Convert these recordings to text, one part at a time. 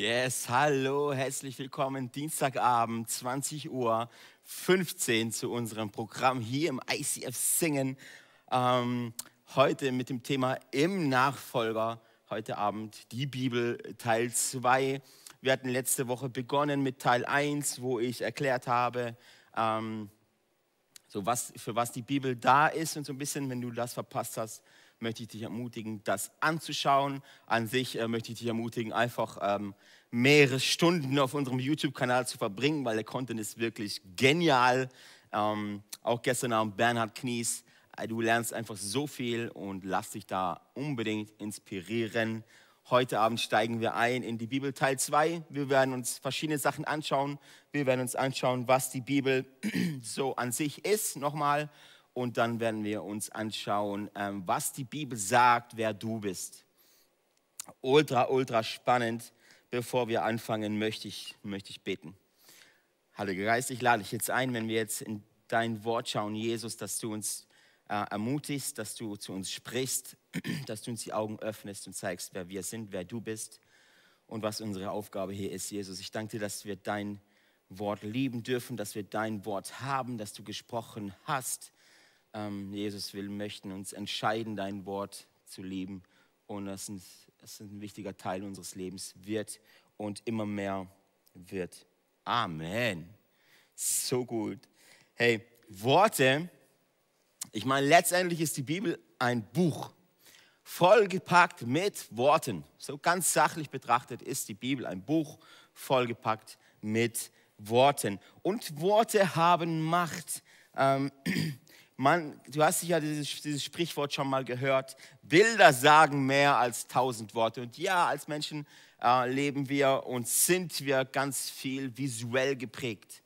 Yes, hallo, herzlich willkommen. Dienstagabend, 20 Uhr 15 zu unserem Programm hier im ICF Singen. Ähm, heute mit dem Thema im Nachfolger. Heute Abend die Bibel Teil 2. Wir hatten letzte Woche begonnen mit Teil 1, wo ich erklärt habe, ähm, so was, für was die Bibel da ist und so ein bisschen, wenn du das verpasst hast, möchte ich dich ermutigen, das anzuschauen. An sich äh, möchte ich dich ermutigen, einfach ähm, mehrere Stunden auf unserem YouTube-Kanal zu verbringen, weil der Content ist wirklich genial. Ähm, auch gestern Abend Bernhard Knies. Äh, du lernst einfach so viel und lass dich da unbedingt inspirieren. Heute Abend steigen wir ein in die Bibel Teil 2. Wir werden uns verschiedene Sachen anschauen. Wir werden uns anschauen, was die Bibel so an sich ist, nochmal und dann werden wir uns anschauen, ähm, was die Bibel sagt, wer du bist. Ultra, ultra spannend. Bevor wir anfangen, möchte ich, möchte ich beten. Heiliger Geist, ich lade dich jetzt ein, wenn wir jetzt in dein Wort schauen, Jesus, dass du uns äh, ermutigst, dass du zu uns sprichst, dass du uns die Augen öffnest und zeigst, wer wir sind, wer du bist und was unsere Aufgabe hier ist, Jesus. Ich danke dir, dass wir dein Wort lieben dürfen, dass wir dein Wort haben, dass du gesprochen hast ähm, Jesus, wir möchten uns entscheiden, dein Wort zu lieben. Und das ist, ist ein wichtiger Teil unseres Lebens wird und immer mehr wird. Amen. So gut. Hey, Worte, ich meine, letztendlich ist die Bibel ein Buch, vollgepackt mit Worten. So ganz sachlich betrachtet ist die Bibel ein Buch, vollgepackt mit Worten. Und Worte haben Macht. Ähm, man, du hast sicher dieses, dieses Sprichwort schon mal gehört, Bilder sagen mehr als tausend Worte. Und ja, als Menschen äh, leben wir und sind wir ganz viel visuell geprägt.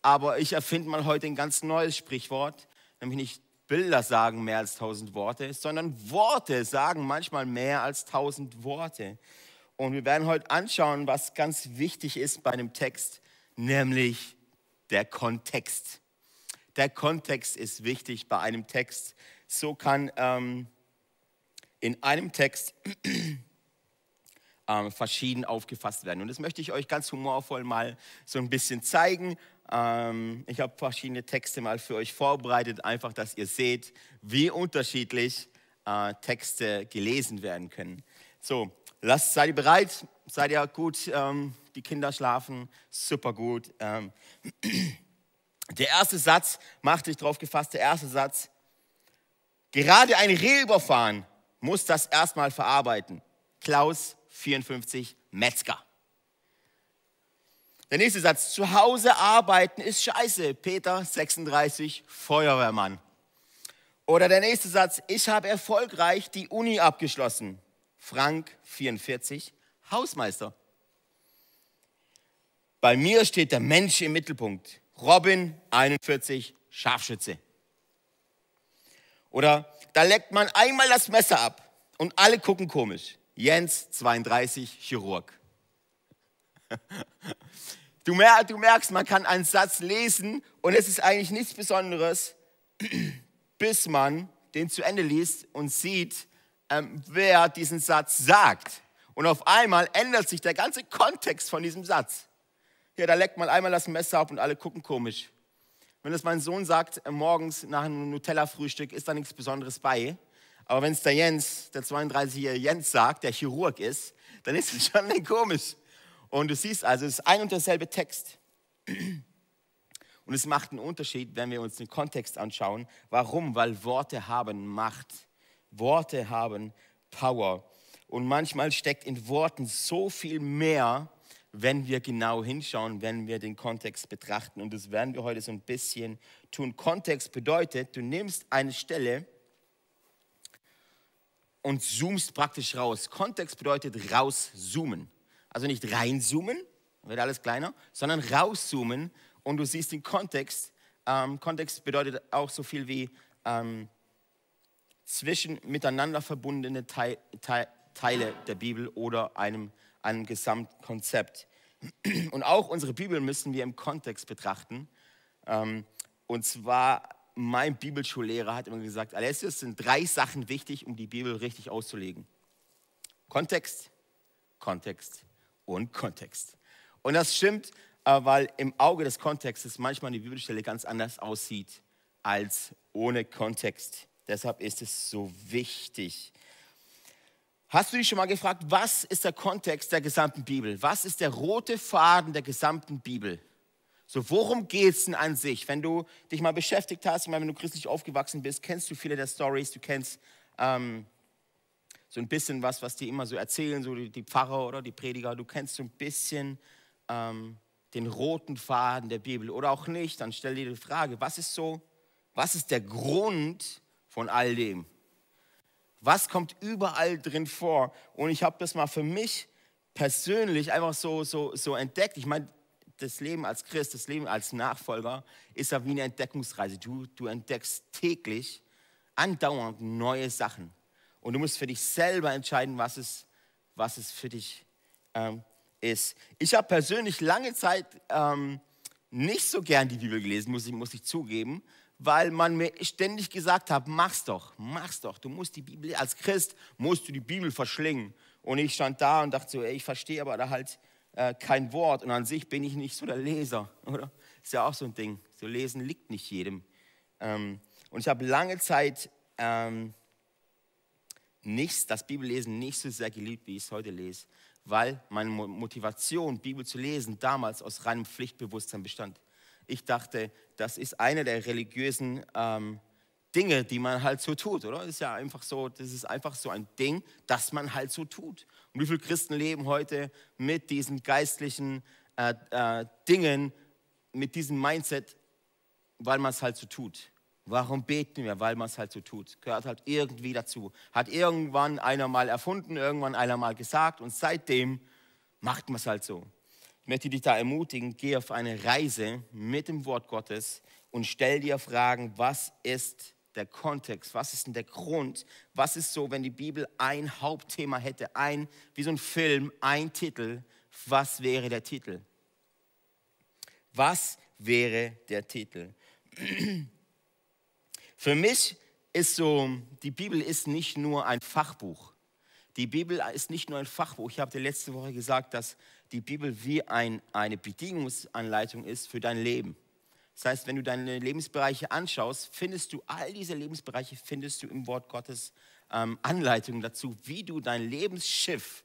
Aber ich erfinde mal heute ein ganz neues Sprichwort, nämlich nicht Bilder sagen mehr als tausend Worte, sondern Worte sagen manchmal mehr als tausend Worte. Und wir werden heute anschauen, was ganz wichtig ist bei einem Text, nämlich der Kontext. Der Kontext ist wichtig bei einem Text. So kann ähm, in einem Text ähm, verschieden aufgefasst werden. Und das möchte ich euch ganz humorvoll mal so ein bisschen zeigen. Ähm, ich habe verschiedene Texte mal für euch vorbereitet, einfach, dass ihr seht, wie unterschiedlich äh, Texte gelesen werden können. So, lasst, seid ihr bereit? Seid ihr gut? Ähm, die Kinder schlafen super gut. Der erste Satz, macht dich drauf gefasst, der erste Satz, gerade ein Reh überfahren muss das erstmal verarbeiten. Klaus 54, Metzger. Der nächste Satz, zu Hause arbeiten ist scheiße. Peter 36, Feuerwehrmann. Oder der nächste Satz, ich habe erfolgreich die Uni abgeschlossen. Frank 44, Hausmeister. Bei mir steht der Mensch im Mittelpunkt. Robin 41, Scharfschütze. Oder da leckt man einmal das Messer ab und alle gucken komisch. Jens 32, Chirurg. Du, merkst, man kann einen Satz lesen und es ist eigentlich nichts Besonderes, bis man den zu Ende liest und sieht, ähm, wer diesen Satz sagt. Und auf einmal ändert sich der ganze Kontext von diesem Satz. Ja, da leckt man einmal das Messer ab und alle gucken komisch. Wenn es mein Sohn sagt, äh, morgens nach einem Nutella-Frühstück ist da nichts Besonderes bei. Aber wenn es der Jens, der 32-jährige Jens sagt, der Chirurg ist, dann ist es schon komisch. Und du siehst also, es ist ein und derselbe Text. Und es macht einen Unterschied, wenn wir uns den Kontext anschauen. Warum? Weil Worte haben Macht. Worte haben Power. Und manchmal steckt in Worten so viel mehr, wenn wir genau hinschauen, wenn wir den Kontext betrachten. Und das werden wir heute so ein bisschen tun. Kontext bedeutet, du nimmst eine Stelle und zoomst praktisch raus. Kontext bedeutet rauszoomen. Also nicht reinzoomen, wird alles kleiner, sondern rauszoomen und du siehst den Kontext. Ähm, Kontext bedeutet auch so viel wie ähm, zwischen miteinander verbundene Teil, Teil, Teile der Bibel oder einem einem Gesamtkonzept. Und auch unsere Bibel müssen wir im Kontext betrachten. Ähm, und zwar, mein Bibelschullehrer hat immer gesagt, Alessius, sind drei Sachen wichtig, um die Bibel richtig auszulegen. Kontext, Kontext und Kontext. Und das stimmt, äh, weil im Auge des Kontextes manchmal die Bibelstelle ganz anders aussieht als ohne Kontext. Deshalb ist es so wichtig. Hast du dich schon mal gefragt, was ist der Kontext der gesamten Bibel? Was ist der rote Faden der gesamten Bibel? So, worum geht es denn an sich? Wenn du dich mal beschäftigt hast, wenn du christlich aufgewachsen bist, kennst du viele der Stories, du kennst ähm, so ein bisschen was, was die immer so erzählen, so die, die Pfarrer oder die Prediger, du kennst so ein bisschen ähm, den roten Faden der Bibel oder auch nicht, dann stell dir die Frage, was ist so, was ist der Grund von all dem? Was kommt überall drin vor? Und ich habe das mal für mich persönlich einfach so, so, so entdeckt. Ich meine, das Leben als Christ, das Leben als Nachfolger ist ja wie eine Entdeckungsreise. Du, du entdeckst täglich andauernd neue Sachen. Und du musst für dich selber entscheiden, was es, was es für dich ähm, ist. Ich habe persönlich lange Zeit ähm, nicht so gern die Bibel gelesen, muss ich, muss ich zugeben, weil man mir ständig gesagt hat, mach's doch, mach's doch. Du musst die Bibel, als Christ musst du die Bibel verschlingen. Und ich stand da und dachte so, ey, ich verstehe aber da halt äh, kein Wort. Und an sich bin ich nicht so der Leser, oder? Ist ja auch so ein Ding. So lesen liegt nicht jedem. Ähm, und ich habe lange Zeit ähm, nicht, das Bibellesen nicht so sehr geliebt, wie ich es heute lese, weil meine Motivation, Bibel zu lesen, damals aus reinem Pflichtbewusstsein bestand. Ich dachte, das ist eine der religiösen ähm, Dinge, die man halt so tut, oder? Das ist ja einfach so, das ist einfach so ein Ding, das man halt so tut. Und wie viele Christen leben heute mit diesen geistlichen äh, äh, Dingen, mit diesem Mindset, weil man es halt so tut? Warum beten wir? Weil man es halt so tut. Gehört halt irgendwie dazu. Hat irgendwann einer mal erfunden, irgendwann einer mal gesagt und seitdem macht man es halt so. Ich möchte dich da ermutigen, geh auf eine Reise mit dem Wort Gottes und stell dir Fragen, was ist der Kontext, was ist denn der Grund, was ist so, wenn die Bibel ein Hauptthema hätte, ein, wie so ein Film, ein Titel, was wäre der Titel? Was wäre der Titel? Für mich ist so, die Bibel ist nicht nur ein Fachbuch. Die Bibel ist nicht nur ein Fachbuch. Ich habe dir letzte Woche gesagt, dass die Bibel wie ein, eine Bedienungsanleitung ist für dein Leben. Das heißt, wenn du deine Lebensbereiche anschaust, findest du all diese Lebensbereiche, findest du im Wort Gottes ähm, Anleitungen dazu, wie du dein Lebensschiff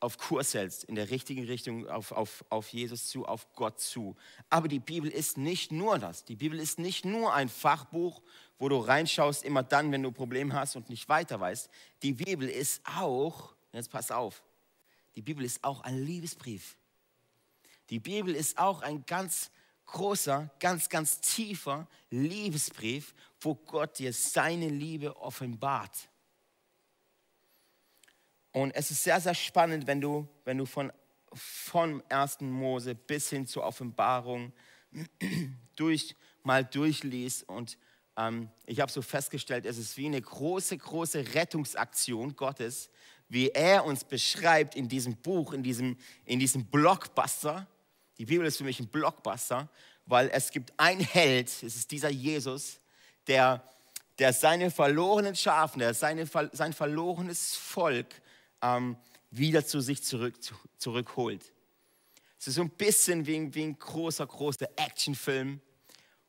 auf Kurs hältst, in der richtigen Richtung, auf, auf, auf Jesus zu, auf Gott zu. Aber die Bibel ist nicht nur das. Die Bibel ist nicht nur ein Fachbuch, wo du reinschaust, immer dann, wenn du Probleme hast und nicht weiter weißt. Die Bibel ist auch, jetzt pass auf, die Bibel ist auch ein Liebesbrief. Die Bibel ist auch ein ganz großer, ganz, ganz tiefer Liebesbrief, wo Gott dir seine Liebe offenbart. Und es ist sehr, sehr spannend, wenn du, wenn du von, von 1. Mose bis hin zur Offenbarung durch, mal durchliest. Und ähm, ich habe so festgestellt, es ist wie eine große, große Rettungsaktion Gottes, wie er uns beschreibt in diesem Buch, in diesem, in diesem Blockbuster. Die Bibel ist für mich ein Blockbuster, weil es gibt einen Held, es ist dieser Jesus, der, der seine verlorenen Schafen, der seine, sein verlorenes Volk ähm, wieder zu sich zurück, zurückholt. Es ist so ein bisschen wie ein, wie ein großer, großer Actionfilm,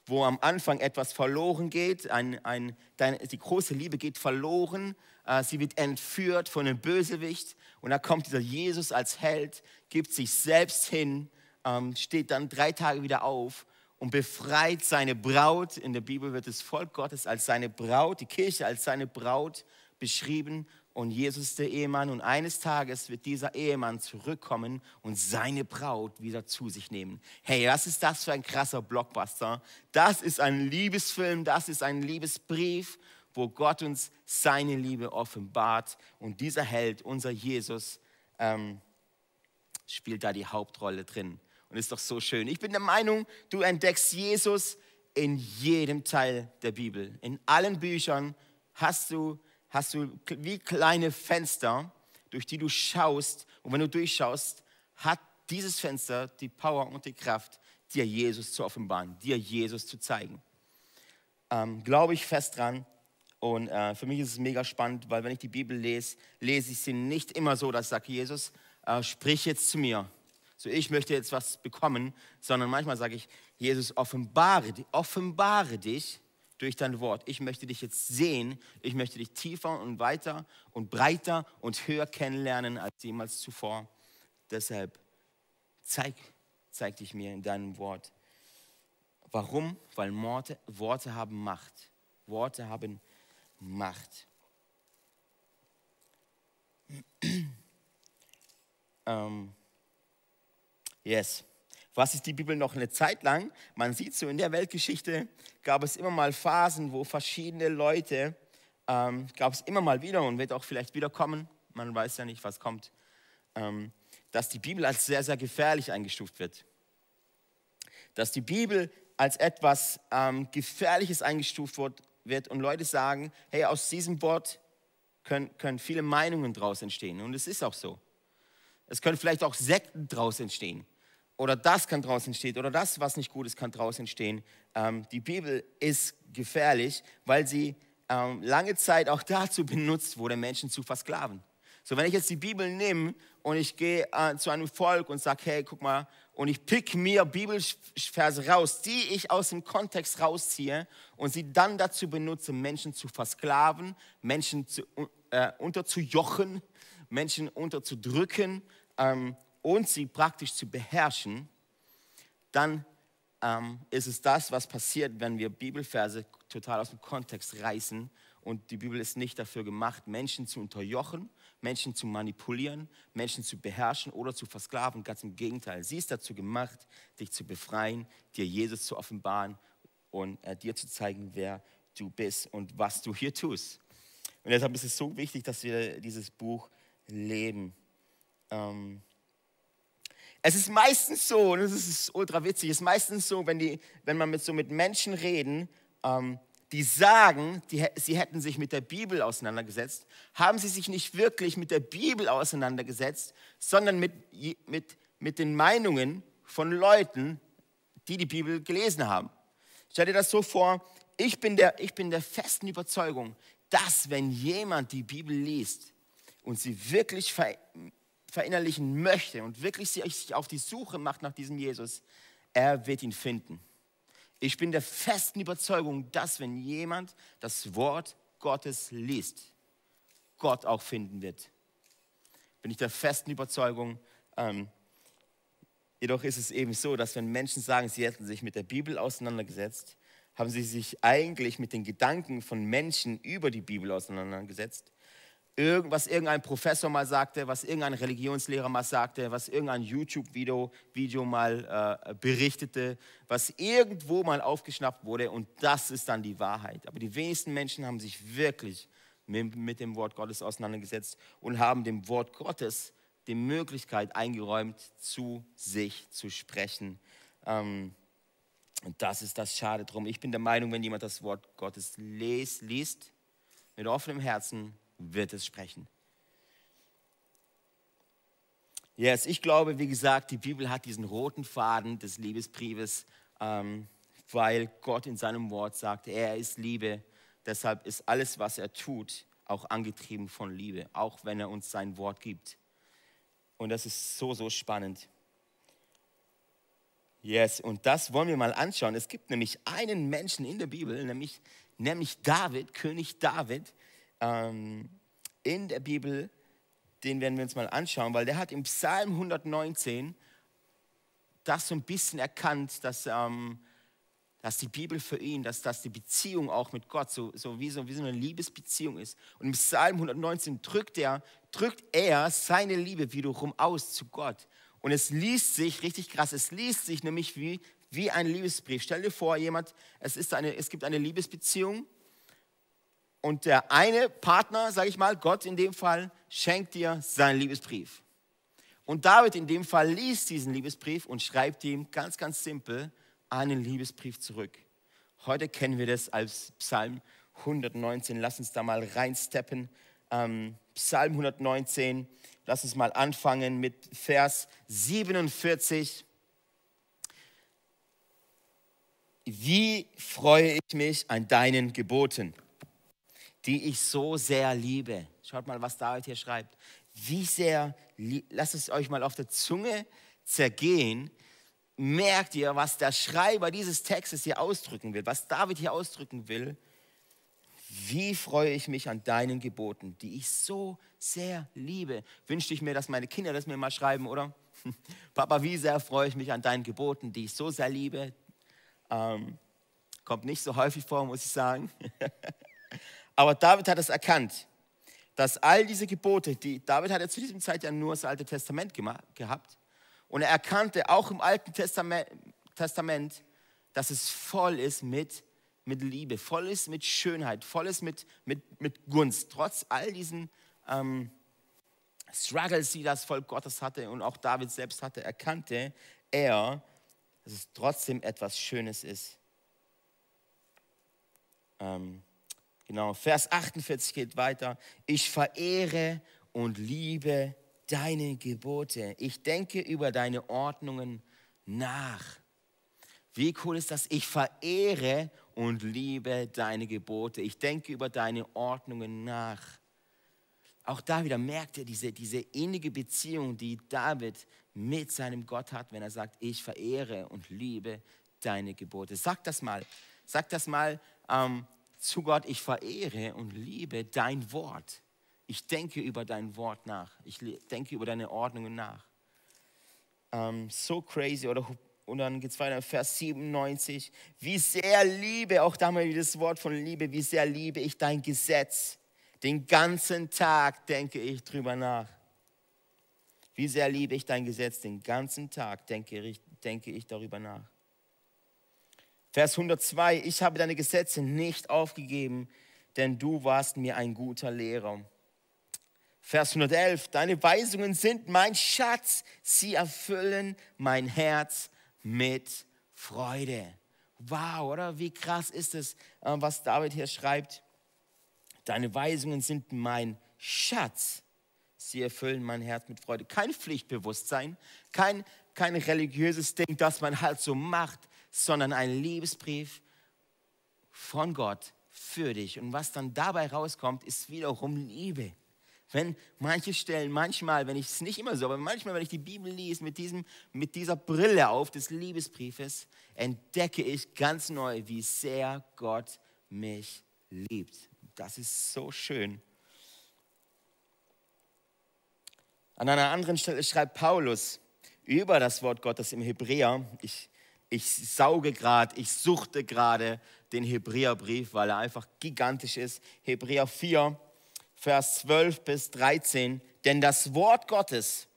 wo am Anfang etwas verloren geht. Ein, ein, deine, die große Liebe geht verloren. Äh, sie wird entführt von einem Bösewicht. Und da kommt dieser Jesus als Held, gibt sich selbst hin, ähm, steht dann drei Tage wieder auf und befreit seine Braut. In der Bibel wird das Volk Gottes als seine Braut, die Kirche als seine Braut beschrieben und Jesus der Ehemann und eines Tages wird dieser Ehemann zurückkommen und seine Braut wieder zu sich nehmen. Hey, was ist das für ein krasser Blockbuster? Das ist ein Liebesfilm, das ist ein Liebesbrief, wo Gott uns seine Liebe offenbart und dieser Held, unser Jesus, ähm, spielt da die Hauptrolle drin. Und ist doch so schön. Ich bin der Meinung, du entdeckst Jesus in jedem Teil der Bibel. In allen Büchern hast du hast du wie kleine Fenster, durch die du schaust. Und wenn du durchschaust, hat dieses Fenster die Power und die Kraft, dir Jesus zu offenbaren, dir Jesus zu zeigen. Ähm, Glaube ich fest dran. Und äh, für mich ist es mega spannend, weil wenn ich die Bibel lese, lese ich sie nicht immer so, dass ich sage, Jesus, äh, sprich jetzt zu mir. So, ich möchte jetzt was bekommen, sondern manchmal sage ich, Jesus, offenbare, offenbare dich durch dein Wort. Ich möchte dich jetzt sehen, ich möchte dich tiefer und weiter und breiter und höher kennenlernen als jemals zuvor. Deshalb zeig, zeig dich mir in deinem Wort. Warum? Weil Worte, Worte haben Macht. Worte haben Macht. ähm, yes. Was ist die Bibel noch eine Zeit lang? Man sieht so in der Weltgeschichte gab es immer mal Phasen, wo verschiedene Leute, ähm, gab es immer mal wieder und wird auch vielleicht wiederkommen, man weiß ja nicht, was kommt, ähm, dass die Bibel als sehr, sehr gefährlich eingestuft wird. Dass die Bibel als etwas ähm, Gefährliches eingestuft wird, wird und Leute sagen, hey, aus diesem Wort können, können viele Meinungen draus entstehen. Und es ist auch so. Es können vielleicht auch Sekten draus entstehen oder das kann draußen entstehen oder das, was nicht gut ist, kann draußen entstehen. Ähm, die Bibel ist gefährlich, weil sie ähm, lange Zeit auch dazu benutzt wurde, Menschen zu versklaven. So, wenn ich jetzt die Bibel nehme und ich gehe äh, zu einem Volk und sage, hey, guck mal, und ich pick mir Bibelverse raus, die ich aus dem Kontext rausziehe und sie dann dazu benutze, Menschen zu versklaven, Menschen zu, äh, unterzujochen, Menschen unterzudrücken, ähm, und sie praktisch zu beherrschen, dann ähm, ist es das, was passiert, wenn wir Bibelverse total aus dem Kontext reißen. Und die Bibel ist nicht dafür gemacht, Menschen zu unterjochen, Menschen zu manipulieren, Menschen zu beherrschen oder zu versklaven. Ganz im Gegenteil. Sie ist dazu gemacht, dich zu befreien, dir Jesus zu offenbaren und äh, dir zu zeigen, wer du bist und was du hier tust. Und deshalb ist es so wichtig, dass wir dieses Buch leben. Ähm, es ist meistens so, und das ist ultra witzig, es ist meistens so, wenn, die, wenn man mit, so mit Menschen reden, ähm, die sagen, die, sie hätten sich mit der Bibel auseinandergesetzt, haben sie sich nicht wirklich mit der Bibel auseinandergesetzt, sondern mit, mit, mit den Meinungen von Leuten, die die Bibel gelesen haben. Stell dir das so vor, ich bin der, ich bin der festen Überzeugung, dass wenn jemand die Bibel liest und sie wirklich ver, verinnerlichen möchte und wirklich sich auf die Suche macht nach diesem Jesus, er wird ihn finden. Ich bin der festen Überzeugung, dass wenn jemand das Wort Gottes liest, Gott auch finden wird. Bin ich der festen Überzeugung. Ähm, jedoch ist es eben so, dass wenn Menschen sagen, sie hätten sich mit der Bibel auseinandergesetzt, haben sie sich eigentlich mit den Gedanken von Menschen über die Bibel auseinandergesetzt was irgendein Professor mal sagte, was irgendein Religionslehrer mal sagte, was irgendein YouTube-Video Video mal äh, berichtete, was irgendwo mal aufgeschnappt wurde und das ist dann die Wahrheit. Aber die wenigsten Menschen haben sich wirklich mit, mit dem Wort Gottes auseinandergesetzt und haben dem Wort Gottes die Möglichkeit eingeräumt, zu sich zu sprechen. Ähm, und das ist das Schade drum. Ich bin der Meinung, wenn jemand das Wort Gottes liest, liest mit offenem Herzen, wird es sprechen. Yes, ich glaube, wie gesagt, die Bibel hat diesen roten Faden des Liebesbriefes, ähm, weil Gott in seinem Wort sagt, er ist Liebe. Deshalb ist alles, was er tut, auch angetrieben von Liebe, auch wenn er uns sein Wort gibt. Und das ist so, so spannend. Yes, und das wollen wir mal anschauen. Es gibt nämlich einen Menschen in der Bibel, nämlich, nämlich David, König David, ähm, in der Bibel, den werden wir uns mal anschauen, weil der hat im Psalm 119 das so ein bisschen erkannt, dass, ähm, dass die Bibel für ihn, dass das die Beziehung auch mit Gott so, so, wie, so wie so eine Liebesbeziehung ist. Und im Psalm 119 drückt er, drückt er seine Liebe wiederum aus zu Gott. Und es liest sich, richtig krass, es liest sich nämlich wie, wie ein Liebesbrief. Stell dir vor, jemand, es, ist eine, es gibt eine Liebesbeziehung und der eine Partner, sage ich mal, Gott in dem Fall, schenkt dir seinen Liebesbrief. Und David in dem Fall liest diesen Liebesbrief und schreibt ihm ganz, ganz simpel einen Liebesbrief zurück. Heute kennen wir das als Psalm 119. Lass uns da mal reinsteppen. Ähm, Psalm 119, lass uns mal anfangen mit Vers 47. Wie freue ich mich an deinen Geboten die ich so sehr liebe. Schaut mal, was David hier schreibt. Wie sehr lasst es euch mal auf der Zunge zergehen. Merkt ihr, was der Schreiber dieses Textes hier ausdrücken will, was David hier ausdrücken will? Wie freue ich mich an deinen Geboten, die ich so sehr liebe. Wünschte ich mir, dass meine Kinder das mir mal schreiben, oder? Papa, wie sehr freue ich mich an deinen Geboten, die ich so sehr liebe. Ähm, kommt nicht so häufig vor, muss ich sagen. Aber David hat es erkannt, dass all diese Gebote, die David hat ja zu diesem Zeit ja nur das Alte Testament gemacht, gehabt, und er erkannte auch im Alten Testament, Testament dass es voll ist mit, mit Liebe, voll ist mit Schönheit, voll ist mit, mit, mit Gunst. Trotz all diesen ähm, Struggles, die das Volk Gottes hatte und auch David selbst hatte, erkannte er, dass es trotzdem etwas Schönes ist. Ähm, genau, Vers 48 geht weiter. Ich verehre und liebe deine Gebote. Ich denke über deine Ordnungen nach. Wie cool ist das? Ich verehre und liebe deine Gebote. Ich denke über deine Ordnungen nach. Auch da wieder merkt er diese, diese innige Beziehung, die David mit seinem Gott hat, wenn er sagt, ich verehre und liebe deine Gebote. Sag das mal. Sag das mal ähm, zu Gott, ich verehre und liebe dein Wort. Ich denke über dein Wort nach. Ich denke über deine Ordnungen nach. Ähm, so crazy. Oder, und dann geht es weiter, Vers 97. Wie sehr liebe, auch da mal wieder das Wort von Liebe, wie sehr liebe ich dein Gesetz. Den ganzen Tag denke ich drüber nach. Wie sehr liebe ich dein Gesetz. Den ganzen Tag denke ich, denke ich darüber nach. Vers 102. Ich habe deine Gesetze nicht aufgegeben, denn du warst mir ein guter Lehrer. Vers 111, deine Weisungen sind mein Schatz, sie erfüllen mein Herz mit Freude. Wow, oder? Wie krass ist es, äh, was David hier schreibt? Deine Weisungen sind mein Schatz, sie erfüllen mein Herz mit Freude. Kein Pflichtbewusstsein, kein, kein religiöses Ding, das man halt so macht, sondern ein Liebesbrief von Gott für dich. Und was dann dabei rauskommt, ist wiederum Liebe wenn manche Stellen, manchmal, wenn ich es nicht immer so, aber manchmal, wenn ich die Bibel lese mit, diesem, mit dieser Brille auf des Liebesbriefes, entdecke ich ganz neu, wie sehr Gott mich liebt. Das ist so schön. An einer anderen Stelle schreibt Paulus über das Wort Gottes im Hebräer. Ich, ich sauge gerade, ich suchte gerade den Hebräerbrief, weil er einfach gigantisch ist. Hebräer 4, Vers 12 bis 13. Denn das Wort Gottes,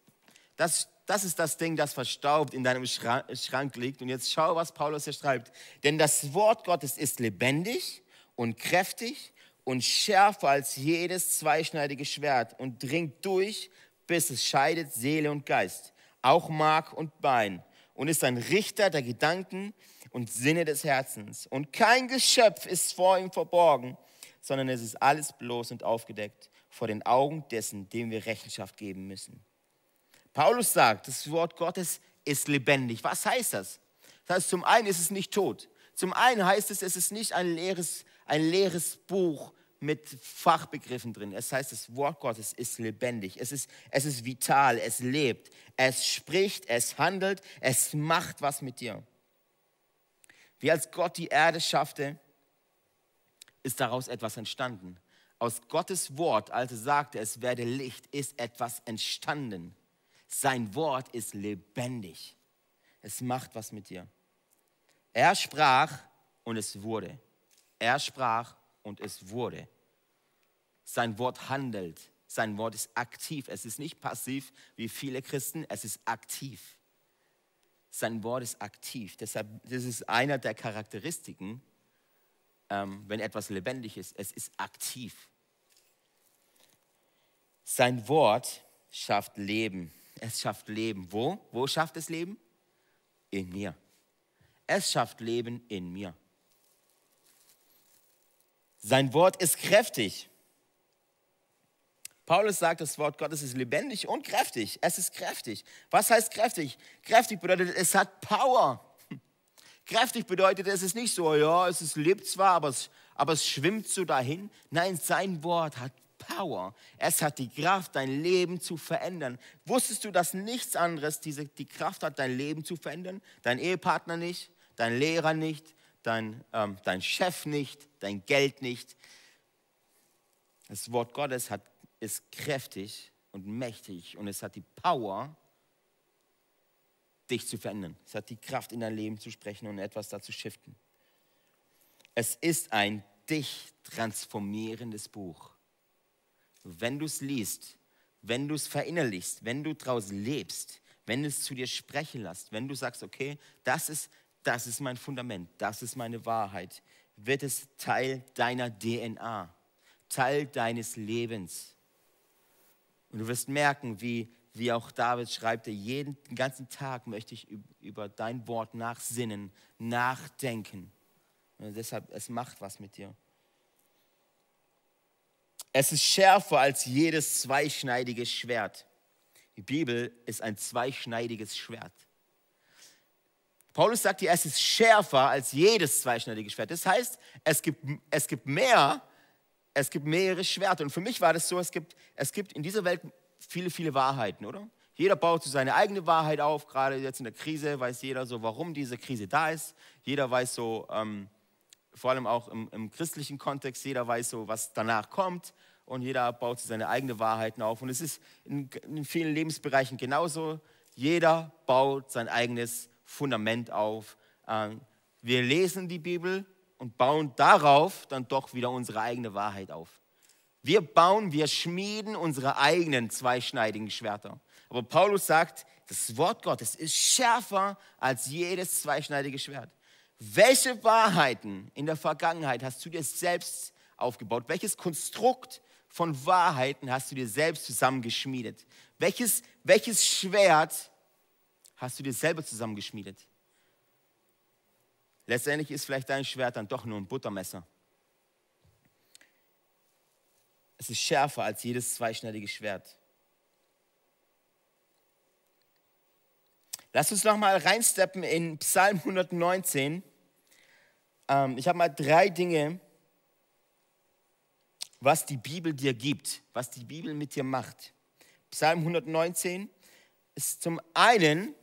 das, das ist das Ding, das verstaubt in deinem Schrank liegt. Und jetzt schau, was Paulus hier schreibt. Denn das Wort Gottes ist lebendig und kräftig und schärfer als jedes zweischneidige Schwert und dringt durch, bis es scheidet Seele und Geist, auch Mark und Bein und ist ein Richter der Gedanken und Sinne des Herzens. Und kein Geschöpf ist vor ihm verborgen, sondern es ist alles bloß und aufgedeckt vor den Augen dessen, dem wir Rechenschaft geben müssen. Paulus sagt, das Wort Gottes ist lebendig. Was heißt das? Das heißt, zum einen ist es nicht tot. Zum einen heißt es, es ist nicht ein leeres, ein leeres Buch mit Fachbegriffen drin. Es heißt, das Wort Gottes ist lebendig. Es ist, es ist vital. Es lebt. Es spricht. Es handelt. Es macht was mit dir. Wie als Gott die Erde schaffte, ist daraus etwas entstanden. Aus Gottes Wort, als er sagte, es werde Licht, ist etwas entstanden. Sein Wort ist lebendig. Es macht was mit dir. Er sprach und es wurde. Er sprach und es wurde. Sein Wort handelt. Sein Wort ist aktiv. Es ist nicht passiv wie viele Christen, es ist aktiv. Sein Wort ist aktiv. Deshalb, das ist einer der Charakteristiken ähm, wenn etwas lebendig ist. Es ist aktiv. Sein Wort schafft Leben. Es schafft Leben. Wo? Wo schafft es Leben? In mir. Es schafft Leben in mir. Sein Wort ist kräftig. Paulus sagt, das Wort Gottes ist lebendig und kräftig. Es ist kräftig. Was heißt kräftig? Kräftig bedeutet, es hat Power. Kräftig bedeutet, es ist nicht so, ja, es ist, lebt zwar, aber es, aber es schwimmt so dahin. Nein, sein Wort hat Power. Es hat die Kraft, dein Leben zu verändern. Wusstest du, dass nichts anderes diese, die Kraft hat, dein Leben zu verändern? Dein Ehepartner nicht, dein Lehrer nicht, dein, ähm, dein Chef nicht, dein Geld nicht. Das Wort Gottes hat, ist kräftig und mächtig und es hat die Power, dich zu verändern. Es hat die Kraft, in dein Leben zu sprechen und etwas dazu shiften. Es ist ein dich transformierendes Buch. Wenn du es liest, wenn du es verinnerlichst, wenn du daraus lebst, wenn es zu dir sprechen lässt, wenn du sagst, okay, das ist, das ist mein Fundament, das ist meine Wahrheit, wird es Teil deiner DNA, Teil deines Lebens. Und du wirst merken, wie, wie auch David schreibt, jeden den ganzen Tag möchte ich über dein Wort nachsinnen, nachdenken. Und deshalb, es macht was mit dir. Es ist schärfer als jedes zweischneidige Schwert. Die Bibel ist ein zweischneidiges Schwert. Paulus sagt hier, es ist schärfer als jedes zweischneidige Schwert. Das heißt, es gibt, es gibt mehr, es gibt mehrere Schwerter. Und für mich war das so, es gibt, es gibt in dieser Welt viele, viele Wahrheiten, oder? Jeder baut so seine eigene Wahrheit auf. Gerade jetzt in der Krise weiß jeder so, warum diese Krise da ist. Jeder weiß so, ähm, vor allem auch im, im, christlichen Kontext, jeder weiß so, was danach kommt und jeder baut seine eigenen Wahrheiten auf. Und es ist in, in vielen Lebensbereichen genauso. Jeder baut sein eigenes Fundament auf. Ähm, wir lesen die Bibel und bauen darauf dann doch wieder unsere eigene Wahrheit auf. Wir bauen, wir schmieden unsere eigenen zweischneidigen Schwerter. Aber Paulus sagt, das Wort Gottes ist schärfer als jedes zweischneidige Schwert. Welche Wahrheiten in der Vergangenheit hast du dir selbst aufgebaut? Welches Konstrukt von Wahrheiten hast du dir selbst zusammengeschmiedet? Welches, welches Schwert hast du dir selber zusammengeschmiedet? Letztendlich ist vielleicht dein Schwert dann doch nur ein Buttermesser. Es ist schärfer als jedes zweischneidige Schwert. Lass uns noch mal reinsteppen in Psalm 119. Ähm, ich habe mal drei Dinge, was die Bibel dir gibt, was die Bibel mit dir macht. Psalm 119 ist zum einen,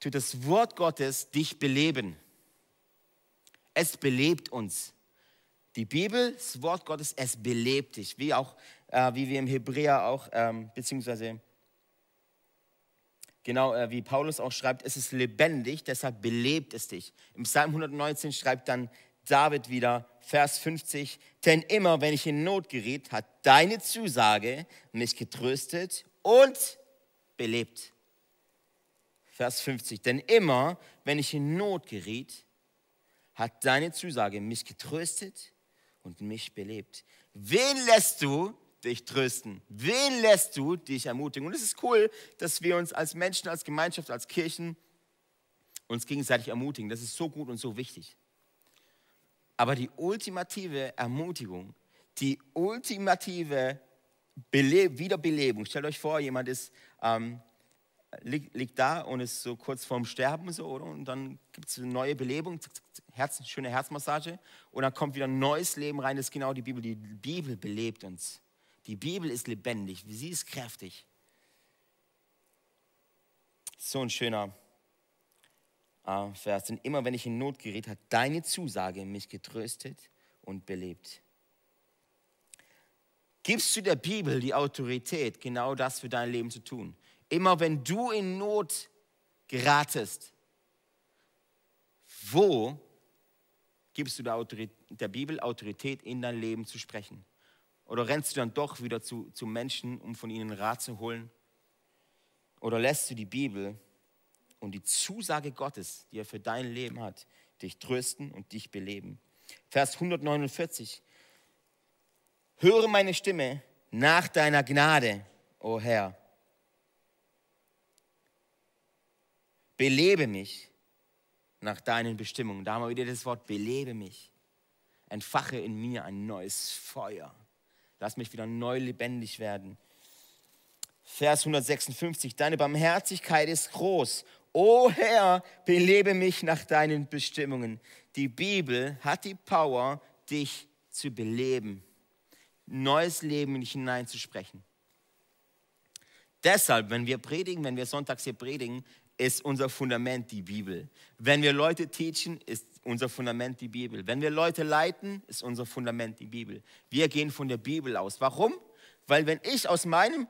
tut das Wort Gottes dich beleben. Es belebt uns. Die Bibel, das Wort Gottes, es belebt dich, wie auch, äh, wie wir im Hebräer auch, ähm, beziehungsweise Genau äh, wie Paulus auch schreibt, es ist lebendig, deshalb belebt es dich. Im Psalm 119 schreibt dann David wieder, Vers 50, denn immer, wenn ich in Not geriet, hat deine Zusage mich getröstet und belebt. Vers 50, denn immer, wenn ich in Not geriet, hat deine Zusage mich getröstet und mich belebt. Wen lässt du dich trösten? Wen lässt du dich ermutigen? Und es ist cool, dass wir uns als Menschen, als Gemeinschaft, als Kirchen uns gegenseitig ermutigen. Das ist so gut und so wichtig. Aber die ultimative Ermutigung, die ultimative Bele Wiederbelebung, stellt euch vor, jemand ist, ähm, liegt, liegt, da und ist so kurz vorm Sterben so, oder? Und dann gibt es eine neue Belebung, Herz, schöne Herzmassage und dann kommt wieder ein neues Leben rein. Das ist genau die Bibel. Die Bibel belebt uns. Die Bibel ist lebendig, sie ist kräftig. So ein schöner äh, Vers. Denn immer wenn ich in Not gerät, hat deine Zusage mich getröstet und belebt. Gibst du der Bibel die Autorität, genau das für dein Leben zu tun? Immer wenn du in Not geratest, wo gibst du der, der Bibel Autorität in dein Leben zu sprechen? Oder rennst du dann doch wieder zu, zu Menschen, um von ihnen Rat zu holen? Oder lässt du die Bibel und die Zusage Gottes, die er für dein Leben hat, dich trösten und dich beleben? Vers 149. Höre meine Stimme nach deiner Gnade, o oh Herr. Belebe mich nach deinen Bestimmungen. Da haben wir wieder das Wort, belebe mich. Entfache in mir ein neues Feuer. Lass mich wieder neu lebendig werden. Vers 156, deine Barmherzigkeit ist groß. O Herr, belebe mich nach deinen Bestimmungen. Die Bibel hat die Power, dich zu beleben. neues Leben in dich hineinzusprechen. Deshalb, wenn wir predigen, wenn wir sonntags hier predigen, ist unser Fundament die Bibel. Wenn wir Leute teachen, ist unser Fundament die Bibel. Wenn wir Leute leiten, ist unser Fundament die Bibel. Wir gehen von der Bibel aus. Warum? Weil wenn ich aus meinem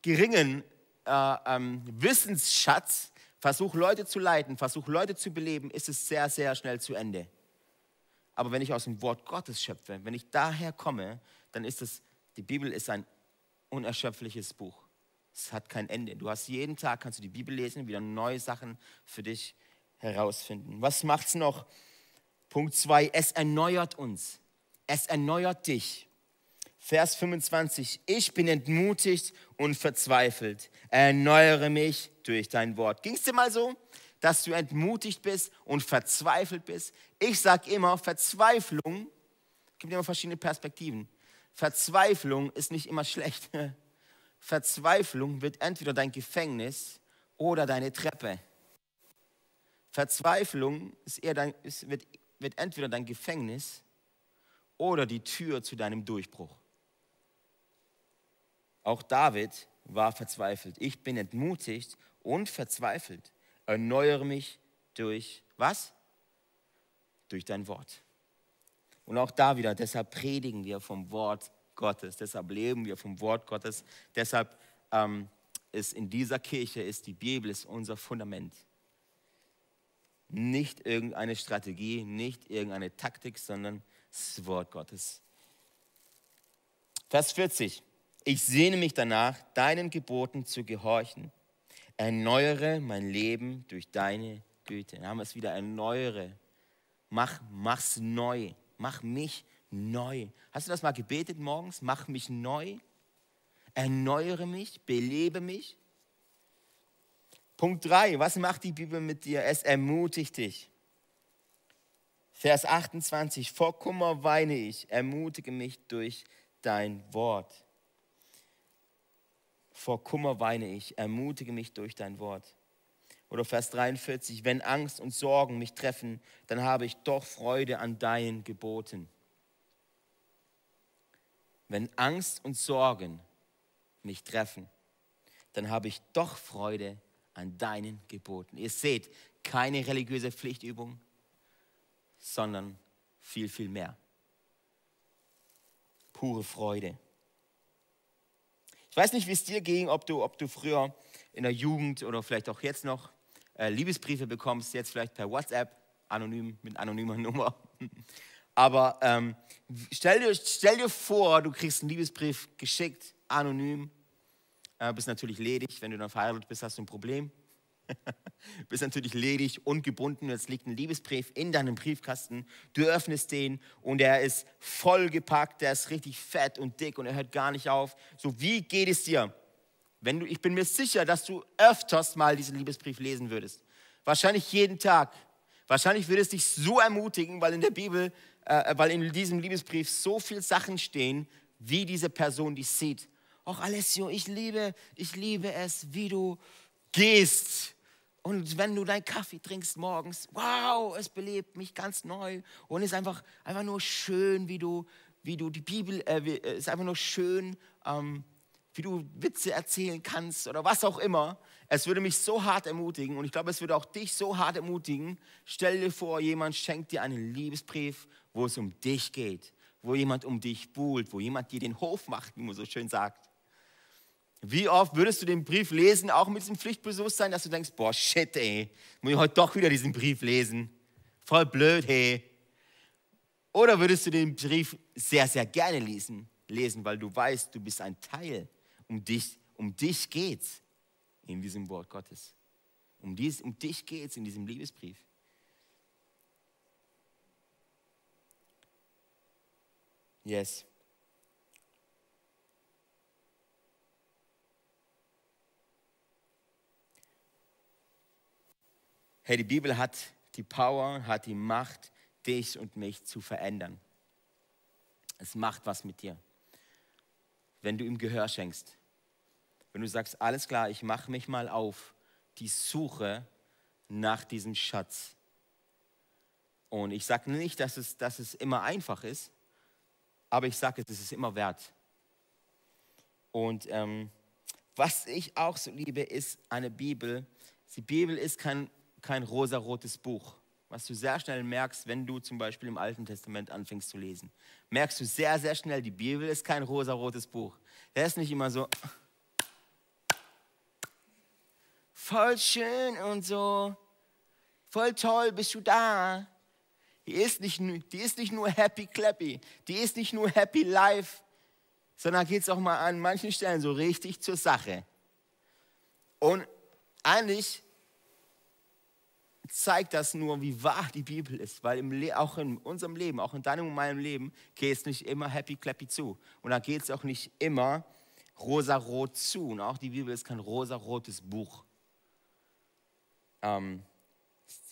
geringen äh, ähm, Wissensschatz versuche, Leute zu leiten, versuche, Leute zu beleben, ist es sehr, sehr schnell zu Ende. Aber wenn ich aus dem Wort Gottes schöpfe, wenn ich daher komme, dann ist es, die Bibel ist ein unerschöpfliches Buch. Es hat kein Ende. Du hast jeden Tag, kannst du die Bibel lesen, wieder neue Sachen für dich herausfinden. Was macht es noch? Punkt 2, es erneuert uns. Es erneuert dich. Vers 25, ich bin entmutigt und verzweifelt. Erneuere mich durch dein Wort. Ging es dir mal so, dass du entmutigt bist und verzweifelt bist? Ich sage immer, Verzweiflung, gibt immer verschiedene Perspektiven. Verzweiflung ist nicht immer schlecht. Verzweiflung wird entweder dein Gefängnis oder deine Treppe. Verzweiflung ist eher dein, ist, wird, wird entweder dein Gefängnis oder die Tür zu deinem Durchbruch. Auch David war verzweifelt. Ich bin entmutigt und verzweifelt. Erneuere mich durch was? Durch dein Wort. Und auch da wieder, deshalb predigen wir vom Wort Gottes, deshalb leben wir vom Wort Gottes, deshalb ähm, ist in dieser Kirche ist die Bibel ist unser Fundament. Nicht irgendeine Strategie, nicht irgendeine Taktik, sondern das Wort Gottes. Vers 40. Ich sehne mich danach, deinen Geboten zu gehorchen. Erneuere mein Leben durch deine Güte. Dann haben wir es wieder, erneuere. Mach, mach's neu. Mach mich neu. Hast du das mal gebetet morgens? Mach mich neu. Erneuere mich, belebe mich. Punkt 3. Was macht die Bibel mit dir? Es ermutigt dich. Vers 28. Vor Kummer weine ich, ermutige mich durch dein Wort. Vor Kummer weine ich, ermutige mich durch dein Wort. Oder Vers 43, wenn Angst und Sorgen mich treffen, dann habe ich doch Freude an deinen Geboten. Wenn Angst und Sorgen mich treffen, dann habe ich doch Freude an deinen Geboten. Ihr seht, keine religiöse Pflichtübung, sondern viel, viel mehr. Pure Freude. Ich weiß nicht, wie es dir ging, ob du, ob du früher in der Jugend oder vielleicht auch jetzt noch äh, Liebesbriefe bekommst, jetzt vielleicht per WhatsApp, anonym, mit anonymer Nummer. Aber ähm, stell, dir, stell dir vor, du kriegst einen Liebesbrief geschickt, anonym, äh, bist natürlich ledig, wenn du dann verheiratet bist, hast du ein Problem. bist natürlich ledig und gebunden. Jetzt liegt ein Liebesbrief in deinem Briefkasten. Du öffnest den und er ist vollgepackt, der ist richtig fett und dick und er hört gar nicht auf. So, wie geht es dir? Wenn du, ich bin mir sicher, dass du öfters mal diesen Liebesbrief lesen würdest. Wahrscheinlich jeden Tag. Wahrscheinlich würde es dich so ermutigen, weil in der Bibel, äh, weil in diesem Liebesbrief so viele Sachen stehen, wie diese Person dich sieht. Auch Alessio, ich liebe, ich liebe es, wie du gehst, und wenn du deinen Kaffee trinkst morgens, wow, es belebt mich ganz neu. Und ist einfach, einfach nur schön, wie du, wie du die Bibel, äh, äh, ist einfach nur schön, ähm, wie du Witze erzählen kannst oder was auch immer. Es würde mich so hart ermutigen und ich glaube, es würde auch dich so hart ermutigen. Stell dir vor, jemand schenkt dir einen Liebesbrief, wo es um dich geht, wo jemand um dich buhlt, wo jemand dir den Hof macht, wie man so schön sagt. Wie oft würdest du den Brief lesen, auch mit diesem Pflichtbewusstsein, dass du denkst, boah, shit, ey, muss ich heute doch wieder diesen Brief lesen? Voll blöd, hey. Oder würdest du den Brief sehr, sehr gerne lesen, lesen, weil du weißt, du bist ein Teil. Um dich, um dich geht's in diesem Wort Gottes. Um, dies, um dich geht's in diesem Liebesbrief. Yes. Hey, die Bibel hat die Power, hat die Macht, dich und mich zu verändern. Es macht was mit dir. Wenn du ihm Gehör schenkst. Wenn du sagst, alles klar, ich mache mich mal auf die Suche nach diesem Schatz. Und ich sage nicht, dass es, dass es immer einfach ist, aber ich sage, es ist immer wert. Und ähm, was ich auch so liebe, ist eine Bibel. Die Bibel ist kein, kein rosarotes Buch, was du sehr schnell merkst, wenn du zum Beispiel im Alten Testament anfängst zu lesen. Merkst du sehr, sehr schnell, die Bibel ist kein rosarotes Buch. Der ist nicht immer so, voll schön und so, voll toll, bist du da. Die ist nicht, die ist nicht nur happy clappy, die ist nicht nur happy life, sondern geht es auch mal an manchen Stellen so richtig zur Sache. Und eigentlich zeigt das nur, wie wahr die Bibel ist, weil im auch in unserem Leben, auch in deinem und meinem Leben, geht es nicht immer happy clappy zu. Und da geht es auch nicht immer rosarot zu. Und auch die Bibel ist kein rosarotes Buch. Ähm,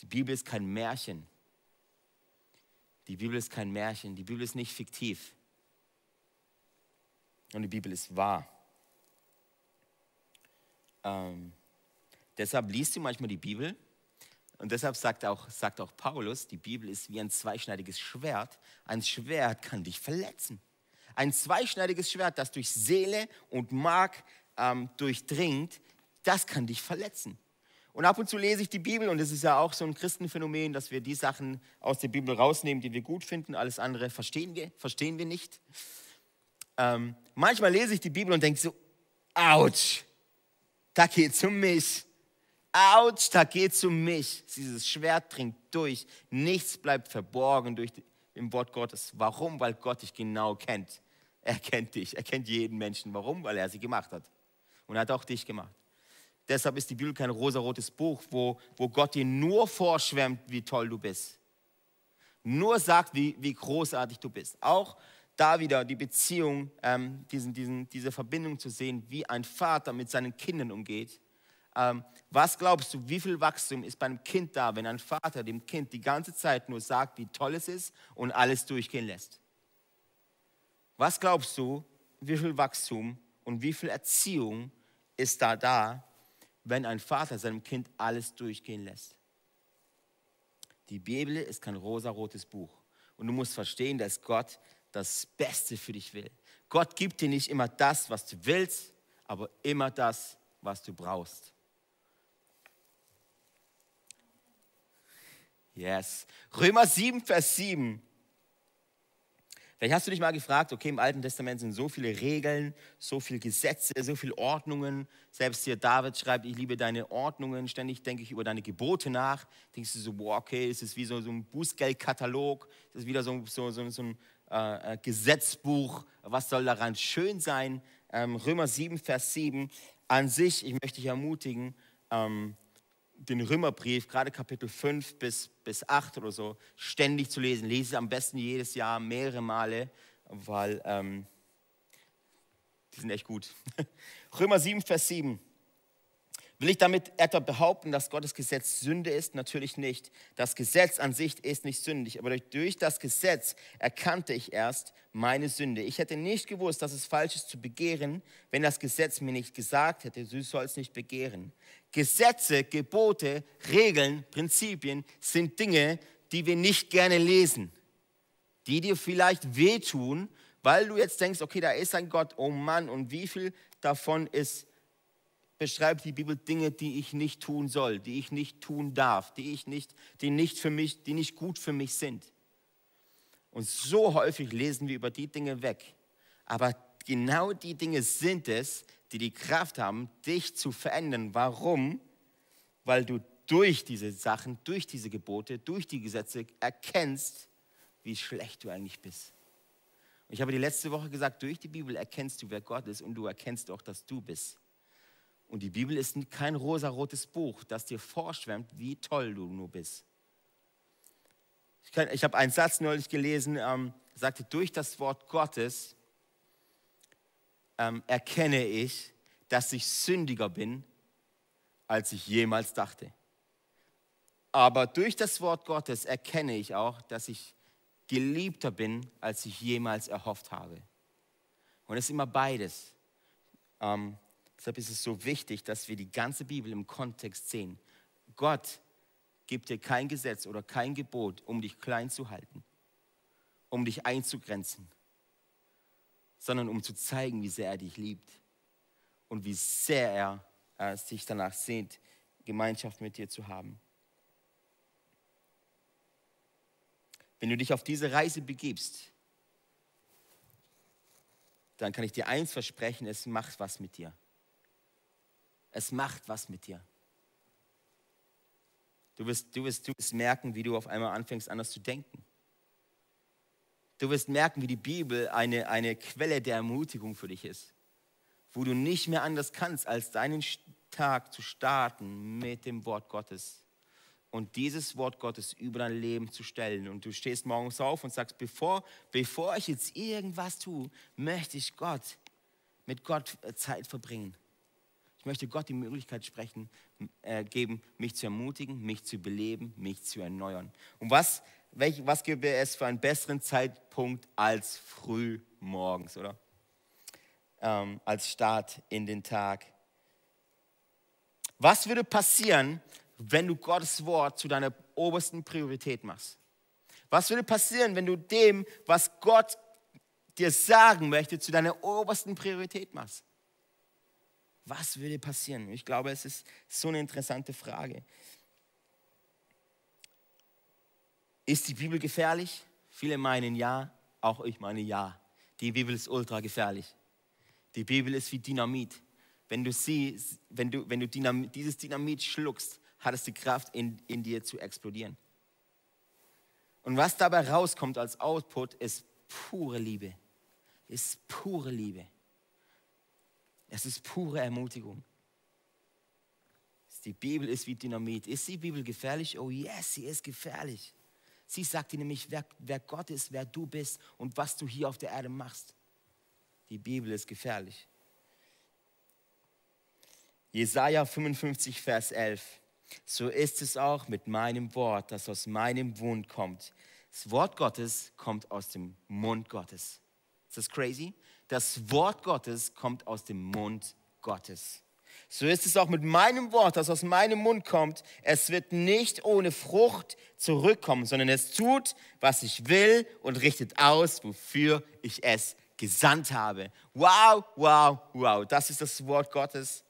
die Bibel ist kein Märchen. Die Bibel ist kein Märchen. Die Bibel ist nicht fiktiv. Und die Bibel ist wahr. Ähm, deshalb liest du manchmal die Bibel und deshalb sagt auch, sagt auch Paulus, die Bibel ist wie ein zweischneidiges Schwert. Ein Schwert kann dich verletzen. Ein zweischneidiges Schwert, das durch Seele und Mark ähm, durchdringt, das kann dich verletzen. Und ab und zu lese ich die Bibel und es ist ja auch so ein Christenphänomen, dass wir die Sachen aus der Bibel rausnehmen, die wir gut finden. Alles andere verstehen wir, verstehen wir nicht. Ähm, manchmal lese ich die Bibel und denke so, ouch, da geht es um mich. Autsch, da geht es um mich. Dieses Schwert dringt durch. Nichts bleibt verborgen durch die, im Wort Gottes. Warum? Weil Gott dich genau kennt. Er kennt dich. Er kennt jeden Menschen. Warum? Weil er sie gemacht hat. Und er hat auch dich gemacht. Deshalb ist die Bibel kein rosarotes Buch, wo, wo Gott dir nur vorschwärmt, wie toll du bist. Nur sagt, wie, wie großartig du bist. Auch da wieder die Beziehung, ähm, diesen, diesen, diese Verbindung zu sehen, wie ein Vater mit seinen Kindern umgeht ähm, was glaubst du, wie viel Wachstum ist beim Kind da, wenn ein Vater dem Kind die ganze Zeit nur sagt, wie toll es ist und alles durchgehen lässt? Was glaubst du, wie viel Wachstum und wie viel Erziehung ist da da, wenn ein Vater seinem Kind alles durchgehen lässt? Die Bibel ist kein rosarotes Buch. Und du musst verstehen, dass Gott das Beste für dich will. Gott gibt dir nicht immer das, was du willst, aber immer das, was du brauchst. Yes. Römer 7, Vers 7. Vielleicht hast du dich mal gefragt, okay, im Alten Testament sind so viele Regeln, so viele Gesetze, so viele Ordnungen. Selbst hier David schreibt, ich liebe deine Ordnungen. Ständig denke ich über deine Gebote nach. Denkst du so, boah, okay, ist es wie so, so ein Bußgeldkatalog? Ist es wieder so, so, so, so ein äh, äh, Gesetzbuch? Was soll daran schön sein? Ähm, Römer 7, Vers 7. An sich, ich möchte dich ermutigen, ähm, den Römerbrief, gerade Kapitel 5 bis, bis 8 oder so, ständig zu lesen. Lese es am besten jedes Jahr mehrere Male, weil ähm, die sind echt gut. Römer 7, Vers 7. Will ich damit etwa behaupten, dass Gottes Gesetz Sünde ist? Natürlich nicht. Das Gesetz an sich ist nicht sündig, aber durch, das Gesetz erkannte ich erst meine Sünde. Ich hätte nicht gewusst, dass es falsch ist zu begehren, wenn das Gesetz mir nicht gesagt hätte, du sollst nicht begehren. Gesetze, Gebote, Regeln, Prinzipien sind Dinge, die wir nicht gerne lesen, die dir vielleicht wehtun, weil du jetzt denkst, okay, da ist ein Gott, oh Mann, und wie viel davon ist beschreibt die Bibel Dinge, die ich nicht tun soll, die ich nicht tun darf, die ich nicht, die nicht für mich, die nicht gut für mich sind. Und so häufig lesen wir über die Dinge weg. Aber genau die Dinge sind es, die die Kraft haben, dich zu verändern. Warum? Weil du durch diese Sachen, durch diese Gebote, durch die Gesetze erkennst, wie schlecht du eigentlich bist. Und ich habe die letzte Woche gesagt, durch die Bibel erkennst du, wer Gott ist und du erkennst auch, dass du bist. Und die Bibel ist kein rosarotes Buch, das dir vorschwärmt, wie toll du nur bist. Ich, ich habe einen Satz neulich gelesen, ähm, sagte, durch das Wort Gottes ähm, erkenne ich, dass ich sündiger bin, als ich jemals dachte. Aber durch das Wort Gottes erkenne ich auch, dass ich geliebter bin, als ich jemals erhofft habe. Und es ist immer beides. Ähm, Deshalb ist es so wichtig, dass wir die ganze Bibel im Kontext sehen. Gott gibt dir kein Gesetz oder kein Gebot, um dich klein zu halten, um dich einzugrenzen, sondern um zu zeigen, wie sehr er dich liebt, und wie sehr er äh, sich danach sehnt, Gemeinschaft mit dir zu haben. Wenn du dich auf diese Reise begibst, dann kann ich dir eins versprechen, es macht was mit dir. Es macht was mit dir. Du wirst, du, wirst, du wirst merken, wie du auf einmal anfängst, anders zu denken. Du wirst merken, wie die Bibel eine, eine Quelle der Ermutigung für dich ist, wo du nicht mehr anders kannst, als deinen Tag zu starten mit dem Wort Gottes und dieses Wort Gottes über dein Leben zu stellen. Und du stehst morgens auf und sagst, bevor, bevor ich jetzt irgendwas tue, möchte ich Gott, mit Gott Zeit verbringen. Möchte Gott die Möglichkeit sprechen, äh, geben, mich zu ermutigen, mich zu beleben, mich zu erneuern. Und was, welch, was gäbe es für einen besseren Zeitpunkt als früh morgens, oder? Ähm, als Start in den Tag. Was würde passieren, wenn du Gottes Wort zu deiner obersten Priorität machst? Was würde passieren, wenn du dem, was Gott dir sagen möchte, zu deiner obersten Priorität machst? Was würde passieren? Ich glaube, es ist so eine interessante Frage. Ist die Bibel gefährlich? Viele meinen ja, auch ich meine ja. Die Bibel ist ultra gefährlich. Die Bibel ist wie Dynamit. Wenn du, sie, wenn du, wenn du Dynamit, dieses Dynamit schluckst, hat es die Kraft, in, in dir zu explodieren. Und was dabei rauskommt als Output, ist pure Liebe. Ist pure Liebe. Es ist pure Ermutigung. Die Bibel ist wie Dynamit. Ist die Bibel gefährlich? Oh yes, sie ist gefährlich. Sie sagt dir nämlich, wer, wer Gott ist, wer du bist und was du hier auf der Erde machst. Die Bibel ist gefährlich. Jesaja 55, Vers 11. So ist es auch mit meinem Wort, das aus meinem Mund kommt. Das Wort Gottes kommt aus dem Mund Gottes. Ist das crazy? Das Wort Gottes kommt aus dem Mund Gottes. So ist es auch mit meinem Wort, das aus meinem Mund kommt. Es wird nicht ohne Frucht zurückkommen, sondern es tut, was ich will und richtet aus, wofür ich es gesandt habe. Wow, wow, wow. Das ist das Wort Gottes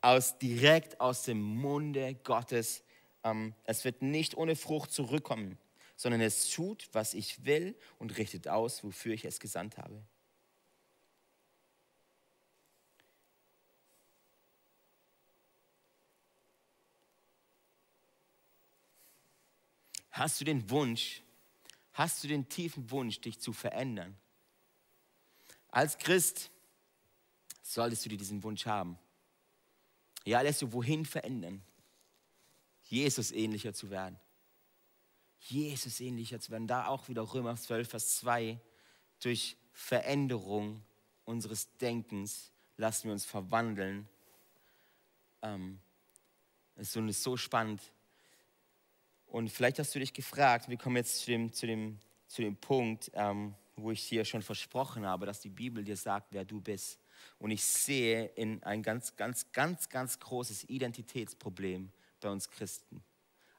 aus, direkt aus dem Munde Gottes. Ähm, es wird nicht ohne Frucht zurückkommen, sondern es tut, was ich will und richtet aus, wofür ich es gesandt habe. Hast du den Wunsch, hast du den tiefen Wunsch, dich zu verändern? Als Christ solltest du dir diesen Wunsch haben. Ja, lässt du wohin verändern? Jesus ähnlicher zu werden. Jesus ähnlicher zu werden. Da auch wieder Römer 12, Vers 2. Durch Veränderung unseres Denkens lassen wir uns verwandeln. Ähm, so, ist so spannend. Und vielleicht hast du dich gefragt, wir kommen jetzt zu dem, zu dem, zu dem Punkt, ähm, wo ich dir schon versprochen habe, dass die Bibel dir sagt, wer du bist. Und ich sehe in ein ganz, ganz, ganz, ganz großes Identitätsproblem bei uns Christen.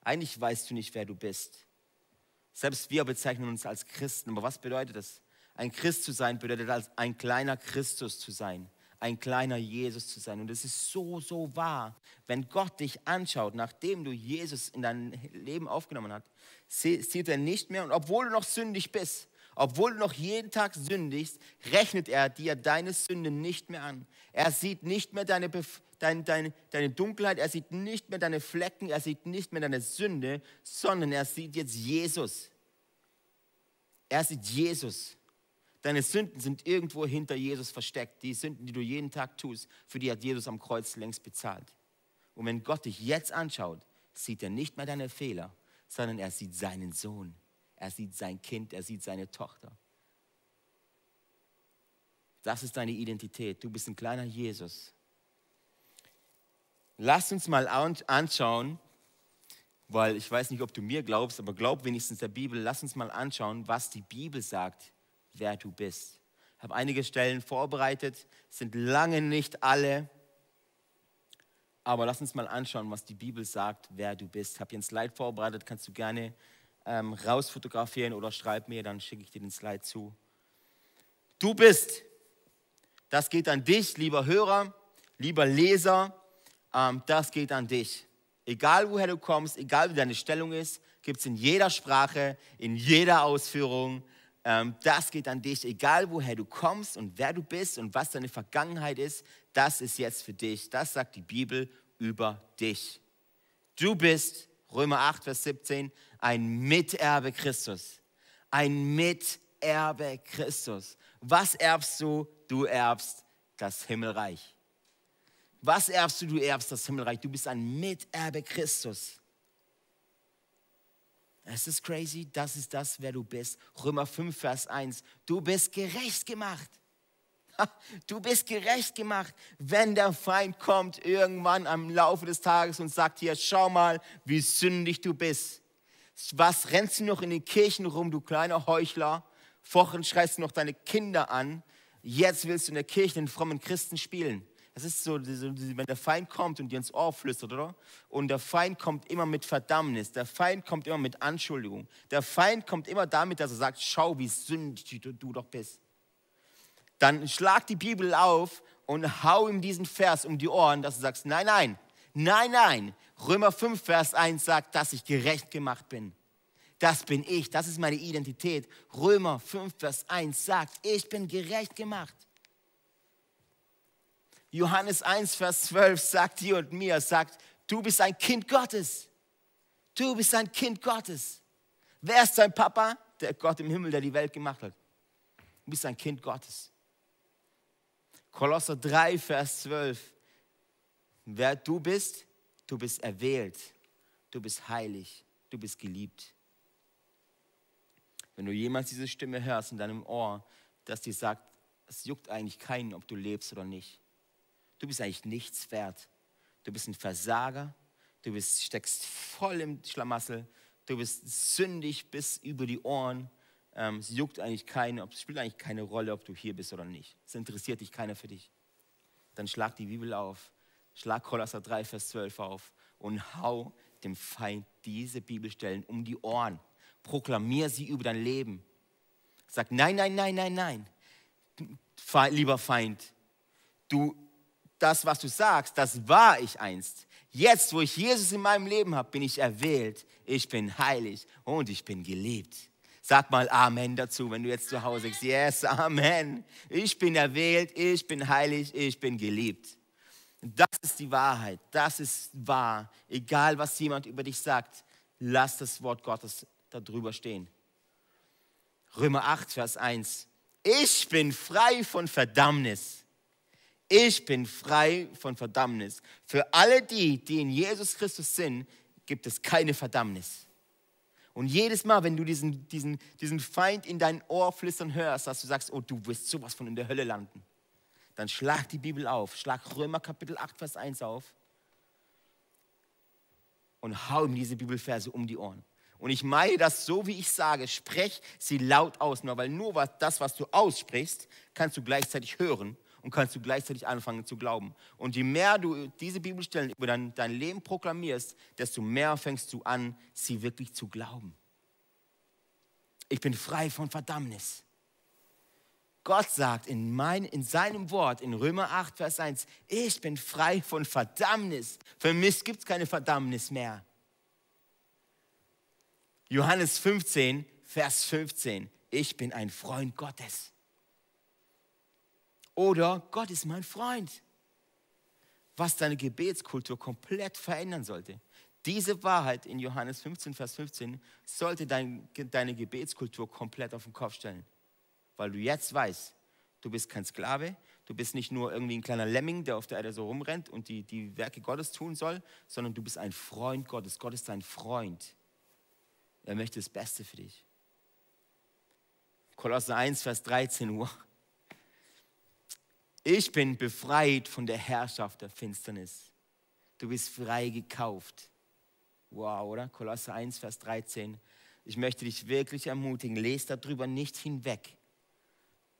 Eigentlich weißt du nicht, wer du bist. Selbst wir bezeichnen uns als Christen. Aber was bedeutet das? Ein Christ zu sein bedeutet als ein kleiner Christus zu sein ein kleiner Jesus zu sein. Und es ist so, so wahr. Wenn Gott dich anschaut, nachdem du Jesus in dein Leben aufgenommen hast, sieht er nicht mehr, und obwohl du noch sündig bist, obwohl du noch jeden Tag sündigst, rechnet er dir deine Sünde nicht mehr an. Er sieht nicht mehr deine, deine, deine, deine Dunkelheit, er sieht nicht mehr deine Flecken, er sieht nicht mehr deine Sünde, sondern er sieht jetzt Jesus. Er sieht Jesus. Deine Sünden sind irgendwo hinter Jesus versteckt. Die Sünden, die du jeden Tag tust, für die hat Jesus am Kreuz längst bezahlt. Und wenn Gott dich jetzt anschaut, sieht er nicht mehr deine Fehler, sondern er sieht seinen Sohn. Er sieht sein Kind, er sieht seine Tochter. Das ist deine Identität. Du bist ein kleiner Jesus. Lass uns mal anschauen, weil ich weiß nicht, ob du mir glaubst, aber glaub wenigstens der Bibel. Lass uns mal anschauen, was die Bibel sagt, wer du bist. Ich habe einige Stellen vorbereitet, sind lange nicht alle, aber lass uns mal anschauen, was die Bibel sagt, wer du bist. Ich habe hier ein Slide vorbereitet, kannst du gerne ähm, rausfotografieren oder schreib mir, dann schicke ich dir den Slide zu. Du bist, das geht an dich, lieber Hörer, lieber Leser, ähm, das geht an dich. Egal woher du kommst, egal wie deine Stellung ist, gibt es in jeder Sprache, in jeder Ausführung. Ähm, das geht an dich, egal woher du kommst und wer du bist und was deine Vergangenheit ist, das ist jetzt für dich. Das sagt die Bibel über dich. Du bist, Römer 8, Vers 17, ein Miterbe Christus. Ein Miterbe Christus. Was erbst du? Du erbst das Himmelreich. Was erbst du? Du erbst das Himmelreich. Du bist ein Miterbe Christus. Es ist crazy, das ist das, wer du bist. Römer 5, Vers 1. Du bist gerecht gemacht. Du bist gerecht gemacht, wenn der Feind kommt irgendwann am Laufe des Tages und sagt hier, schau mal, wie sündig du bist. Was rennst du noch in den Kirchen rum, du kleiner Heuchler? Vorhin schreist du noch deine Kinder an. Jetzt willst du in der Kirche den frommen Christen spielen. Das ist so, wenn der Feind kommt und dir ins Ohr flüstert, oder? Und der Feind kommt immer mit Verdammnis. Der Feind kommt immer mit Anschuldigung. Der Feind kommt immer damit, dass er sagt, schau, wie sündig du, du doch bist. Dann schlag die Bibel auf und hau ihm diesen Vers um die Ohren, dass du sagst, nein, nein, nein, nein. Römer 5, Vers 1 sagt, dass ich gerecht gemacht bin. Das bin ich, das ist meine Identität. Römer 5, Vers 1 sagt, ich bin gerecht gemacht. Johannes 1, Vers 12 sagt dir und mir, sagt, du bist ein Kind Gottes. Du bist ein Kind Gottes. Wer ist dein Papa? Der Gott im Himmel, der die Welt gemacht hat. Du bist ein Kind Gottes. Kolosser 3, Vers 12. Wer du bist, du bist erwählt. Du bist heilig. Du bist geliebt. Wenn du jemals diese Stimme hörst in deinem Ohr, dass dir sagt, es juckt eigentlich keinen, ob du lebst oder nicht du bist eigentlich nichts wert. Du bist ein Versager, du bist, steckst voll im Schlamassel, du bist sündig bis über die Ohren. Ähm, es juckt eigentlich keine, es spielt eigentlich keine Rolle, ob du hier bist oder nicht. Es interessiert dich keiner für dich. Dann schlag die Bibel auf, schlag Kolosser 3, Vers 12 auf und hau dem Feind diese Bibelstellen um die Ohren. Proklamier sie über dein Leben. Sag, nein, nein, nein, nein, nein. Lieber Feind, du das, was du sagst, das war ich einst. Jetzt, wo ich Jesus in meinem Leben habe, bin ich erwählt, ich bin heilig und ich bin geliebt. Sag mal Amen dazu, wenn du jetzt zu Hause sagst, yes, Amen. Ich bin erwählt, ich bin heilig, ich bin geliebt. Das ist die Wahrheit, das ist wahr. Egal, was jemand über dich sagt, lass das Wort Gottes darüber stehen. Römer 8, Vers 1. Ich bin frei von Verdammnis ich bin frei von Verdammnis. Für alle die, die in Jesus Christus sind, gibt es keine Verdammnis. Und jedes Mal, wenn du diesen, diesen, diesen Feind in dein Ohr flüstern hörst, dass du sagst, oh, du wirst sowas von in der Hölle landen, dann schlag die Bibel auf, schlag Römer Kapitel 8, Vers 1 auf und hau ihm diese Bibelverse um die Ohren. Und ich meine das so, wie ich sage, sprech sie laut aus, nur weil nur das, was du aussprichst, kannst du gleichzeitig hören und kannst du gleichzeitig anfangen zu glauben. Und je mehr du diese Bibelstellen über dein, dein Leben proklamierst, desto mehr fängst du an, sie wirklich zu glauben. Ich bin frei von Verdammnis. Gott sagt in, mein, in seinem Wort, in Römer 8, Vers 1, ich bin frei von Verdammnis. Für mich gibt es keine Verdammnis mehr. Johannes 15, Vers 15, ich bin ein Freund Gottes. Oder Gott ist mein Freund. Was deine Gebetskultur komplett verändern sollte. Diese Wahrheit in Johannes 15, Vers 15 sollte dein, deine Gebetskultur komplett auf den Kopf stellen. Weil du jetzt weißt, du bist kein Sklave, du bist nicht nur irgendwie ein kleiner Lemming, der auf der Erde so rumrennt und die, die Werke Gottes tun soll, sondern du bist ein Freund Gottes. Gott ist dein Freund. Er möchte das Beste für dich. Kolosser 1, Vers 13 Uhr. Ich bin befreit von der Herrschaft der Finsternis. Du bist frei gekauft. Wow, oder? Kolosse 1, Vers 13. Ich möchte dich wirklich ermutigen, lest darüber nicht hinweg,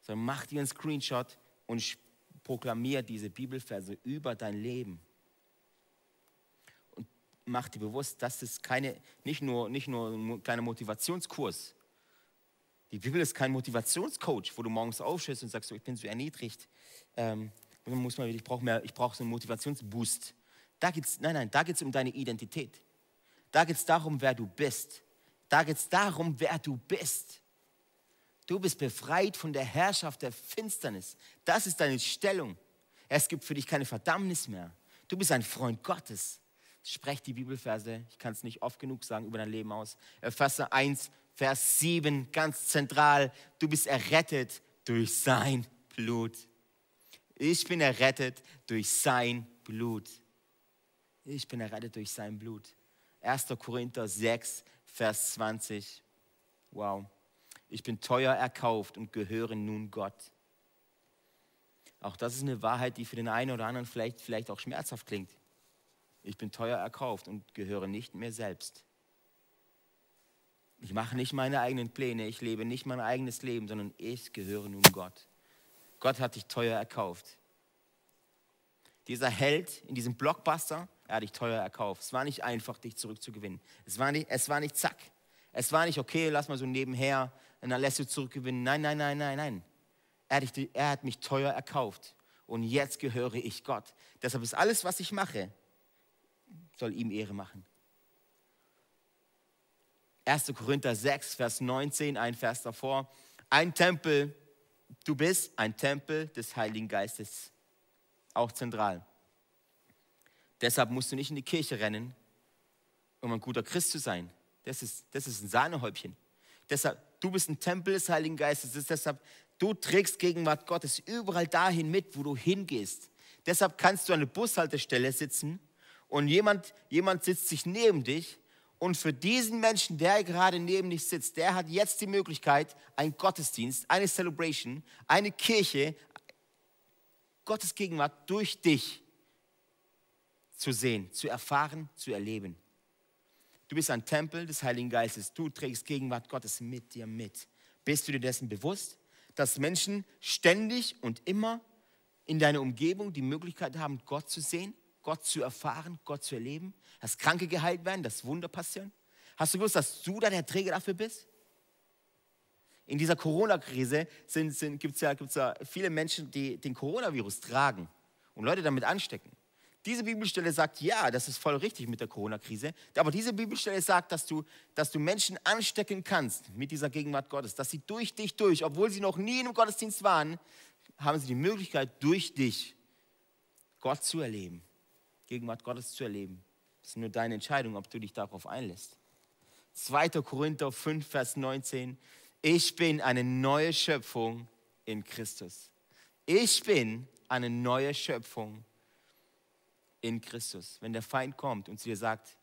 sondern mach dir einen Screenshot und proklamier diese Bibelverse über dein Leben. Und mach dir bewusst, das ist keine, nicht, nur, nicht nur ein kleiner Motivationskurs. Die Bibel ist kein Motivationscoach, wo du morgens aufstehst und sagst, ich bin so erniedrigt ähm, muss man, ich brauche mehr, so einen Motivationsboost. Da geht's, nein, nein, da geht es um deine Identität. Da geht es darum, wer du bist. Da geht es darum, wer du bist. Du bist befreit von der Herrschaft der Finsternis. Das ist deine Stellung. Es gibt für dich keine Verdammnis mehr. Du bist ein Freund Gottes. Sprecht die Bibelverse, ich kann es nicht oft genug sagen, über dein Leben aus. Epheser 1, Vers 7, ganz zentral. Du bist errettet durch sein Blut. Ich bin errettet durch sein Blut. Ich bin errettet durch sein Blut. 1. Korinther 6, Vers 20. Wow. Ich bin teuer erkauft und gehöre nun Gott. Auch das ist eine Wahrheit, die für den einen oder anderen vielleicht, vielleicht auch schmerzhaft klingt. Ich bin teuer erkauft und gehöre nicht mehr selbst. Ich mache nicht meine eigenen Pläne, ich lebe nicht mein eigenes Leben, sondern ich gehöre nun Gott. Gott hat dich teuer erkauft. Dieser Held in diesem Blockbuster, er hat dich teuer erkauft. Es war nicht einfach, dich zurückzugewinnen. Es war nicht, es war nicht zack. Es war nicht, okay, lass mal so nebenher und dann lässt du zurückgewinnen. Nein, nein, nein, nein, nein. Er hat, er hat mich teuer erkauft und jetzt gehöre ich Gott. Deshalb ist alles, was ich mache, soll ihm Ehre machen. 1. Korinther 6, Vers 19, ein Vers davor. Ein Tempel, du bist ein Tempel des Heiligen Geistes. Auch zentral. Deshalb musst du nicht in die Kirche rennen, um ein guter Christ zu sein. Das ist, das ist ein Sahnehäubchen. Deshalb, du bist ein Tempel des Heiligen Geistes. deshalb, du trägst Gegenwart Gottes überall dahin mit, wo du hingehst. Deshalb kannst du an der Bushaltestelle sitzen und jemand, jemand sitzt sich neben dich und für diesen Menschen, der gerade neben dich sitzt, der hat jetzt die Möglichkeit, einen Gottesdienst, eine Celebration, eine Kirche, Gottes Gegenwart durch dich zu sehen, zu erfahren, zu erleben. Du bist ein Tempel des Heiligen Geistes. Du trägst Gegenwart Gottes mit dir mit. Bist du dir dessen bewusst, dass Menschen ständig und immer in deiner Umgebung die Möglichkeit haben, Gott zu sehen, Gott zu erfahren, Gott zu erleben, dass Kranke geheilt werden, dass Wunder passieren? Hast du gewusst, dass du da der Träger dafür bist? In dieser Corona-Krise gibt es ja, ja viele Menschen, die den Coronavirus tragen und Leute damit anstecken. Diese Bibelstelle sagt, ja, das ist voll richtig mit der Corona-Krise. Aber diese Bibelstelle sagt, dass du, dass du Menschen anstecken kannst mit dieser Gegenwart Gottes. Dass sie durch dich durch, obwohl sie noch nie in einem Gottesdienst waren, haben sie die Möglichkeit, durch dich Gott zu erleben. Gegenwart Gottes zu erleben. Das ist nur deine Entscheidung, ob du dich darauf einlässt. 2. Korinther 5, Vers 19. Ich bin eine neue Schöpfung in Christus. Ich bin eine neue Schöpfung in Christus. Wenn der Feind kommt und zu dir sagt,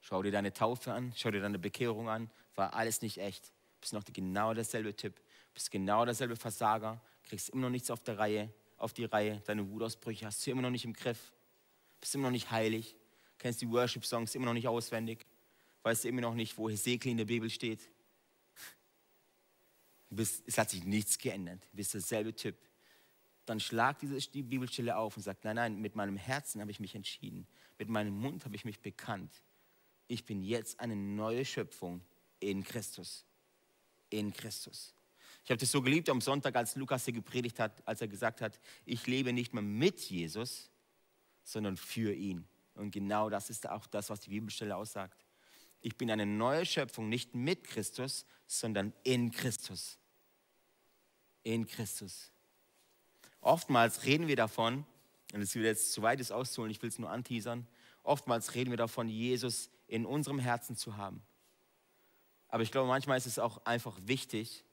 schau dir deine Taufe an, schau dir deine Bekehrung an, war alles nicht echt. Bist noch genau derselbe Typ, bist genau derselbe Versager, kriegst immer noch nichts auf, der Reihe, auf die Reihe, deine Wutausbrüche hast du immer noch nicht im Griff, bist immer noch nicht heilig, kennst die Worship-Songs immer noch nicht auswendig, weißt du immer noch nicht, wo Hesekiel in der Bibel steht. Bist, es hat sich nichts geändert, du bist derselbe Typ dann schlag diese die Bibelstelle auf und sagt, nein, nein, mit meinem Herzen habe ich mich entschieden, mit meinem Mund habe ich mich bekannt. Ich bin jetzt eine neue Schöpfung in Christus. In Christus. Ich habe das so geliebt am Sonntag, als Lukas hier gepredigt hat, als er gesagt hat, ich lebe nicht mehr mit Jesus, sondern für ihn. Und genau das ist auch das, was die Bibelstelle aussagt. Ich bin eine neue Schöpfung, nicht mit Christus, sondern in Christus. In Christus. Oftmals reden wir davon, und es wird jetzt zu weit, es auszuholen, ich will es nur anteasern, oftmals reden wir davon, Jesus in unserem Herzen zu haben. Aber ich glaube, manchmal ist es auch einfach wichtig,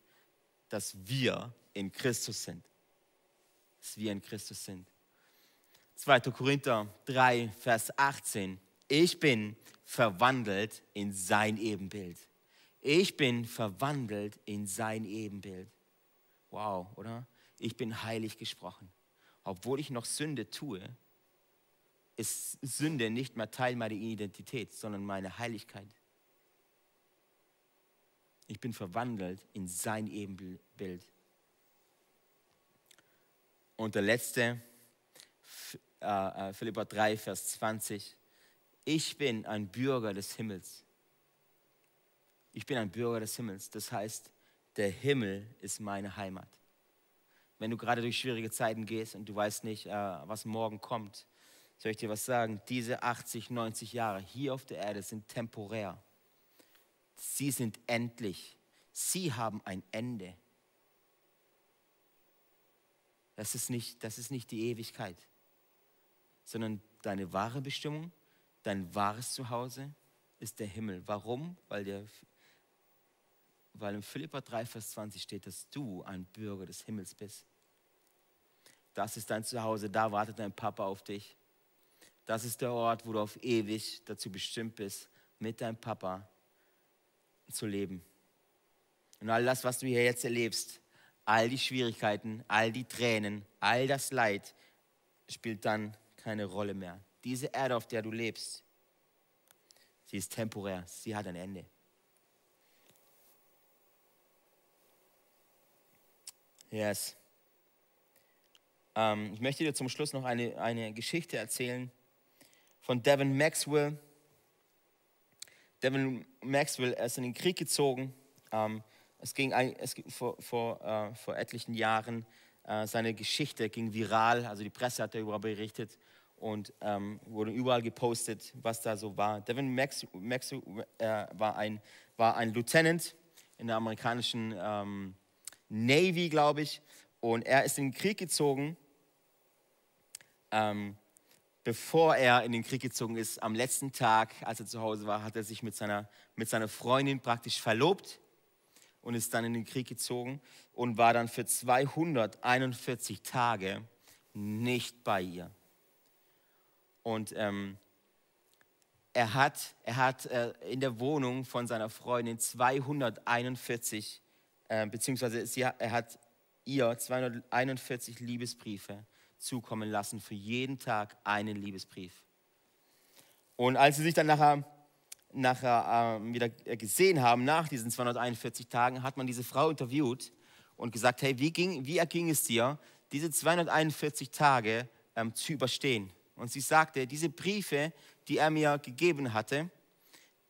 dass wir in Christus sind. Dass wir in Christus sind. 2. Korinther 3, Vers 18. Ich bin verwandelt in sein Ebenbild. Ich bin verwandelt in sein Ebenbild. Wow, oder? ich bin heilig gesprochen. Obwohl ich noch Sünde tue, ist Sünde nicht mehr Teil meiner Identität, sondern meine Heiligkeit. Ich bin verwandelt in sein Ebenbild. Und der letzte, äh, äh Philippa 3, Vers 20. Ich bin ein Bürger des Himmels. Ich bin ein Bürger des Himmels. Das heißt, der Himmel ist meine Heimat. wenn du gerade durch schwierige Zeiten gehst und du weißt nicht, äh, was morgen kommt, soll ich dir was sagen? Diese 80, 90 Jahre hier auf der Erde sind temporär. Sie sind endlich. Sie haben ein Ende. Das ist nicht, das ist nicht die Ewigkeit, sondern deine wahre Bestimmung, dein wahres Zuhause ist der Himmel. Warum? Weil, der, weil im Philippa 3, Vers 20 steht, dass du ein Bürger des Himmels bist. Das ist dein Zuhause, da wartet dein Papa auf dich. Das ist der Ort, wo du auf ewig dazu bestimmt bist, mit deinem Papa zu leben. Und all das, was du hier jetzt erlebst, all die Schwierigkeiten, all die Tränen, all das Leid spielt dann keine Rolle mehr. Diese Erde, auf der du lebst, sie ist temporär, sie hat ein Ende. Yes. Ähm, ich möchte dir zum Schluss noch eine, eine Geschichte erzählen von Devin Maxwell. Devin Maxwell ist in den Krieg gezogen. Ähm, es ging, es vor, vor, äh, vor etlichen Jahren, äh, seine Geschichte ging viral, also die Presse hat darüber berichtet und ähm, wurde überall gepostet, was da so war. Devin Maxwell Max, äh, war, ein, war ein Lieutenant in der amerikanischen ähm, Navy, glaube ich, und er ist in den Krieg gezogen. Ähm, bevor er in den Krieg gezogen ist, am letzten Tag, als er zu Hause war, hat er sich mit seiner, mit seiner Freundin praktisch verlobt und ist dann in den Krieg gezogen und war dann für 241 Tage nicht bei ihr. Und ähm, er hat, er hat äh, in der Wohnung von seiner Freundin 241, äh, beziehungsweise sie, er hat ihr 241 Liebesbriefe zukommen lassen, für jeden Tag einen Liebesbrief. Und als sie sich dann nachher nachher äh, wieder gesehen haben, nach diesen 241 Tagen, hat man diese Frau interviewt und gesagt, hey, wie, ging, wie erging es dir, diese 241 Tage ähm, zu überstehen? Und sie sagte, diese Briefe, die er mir gegeben hatte,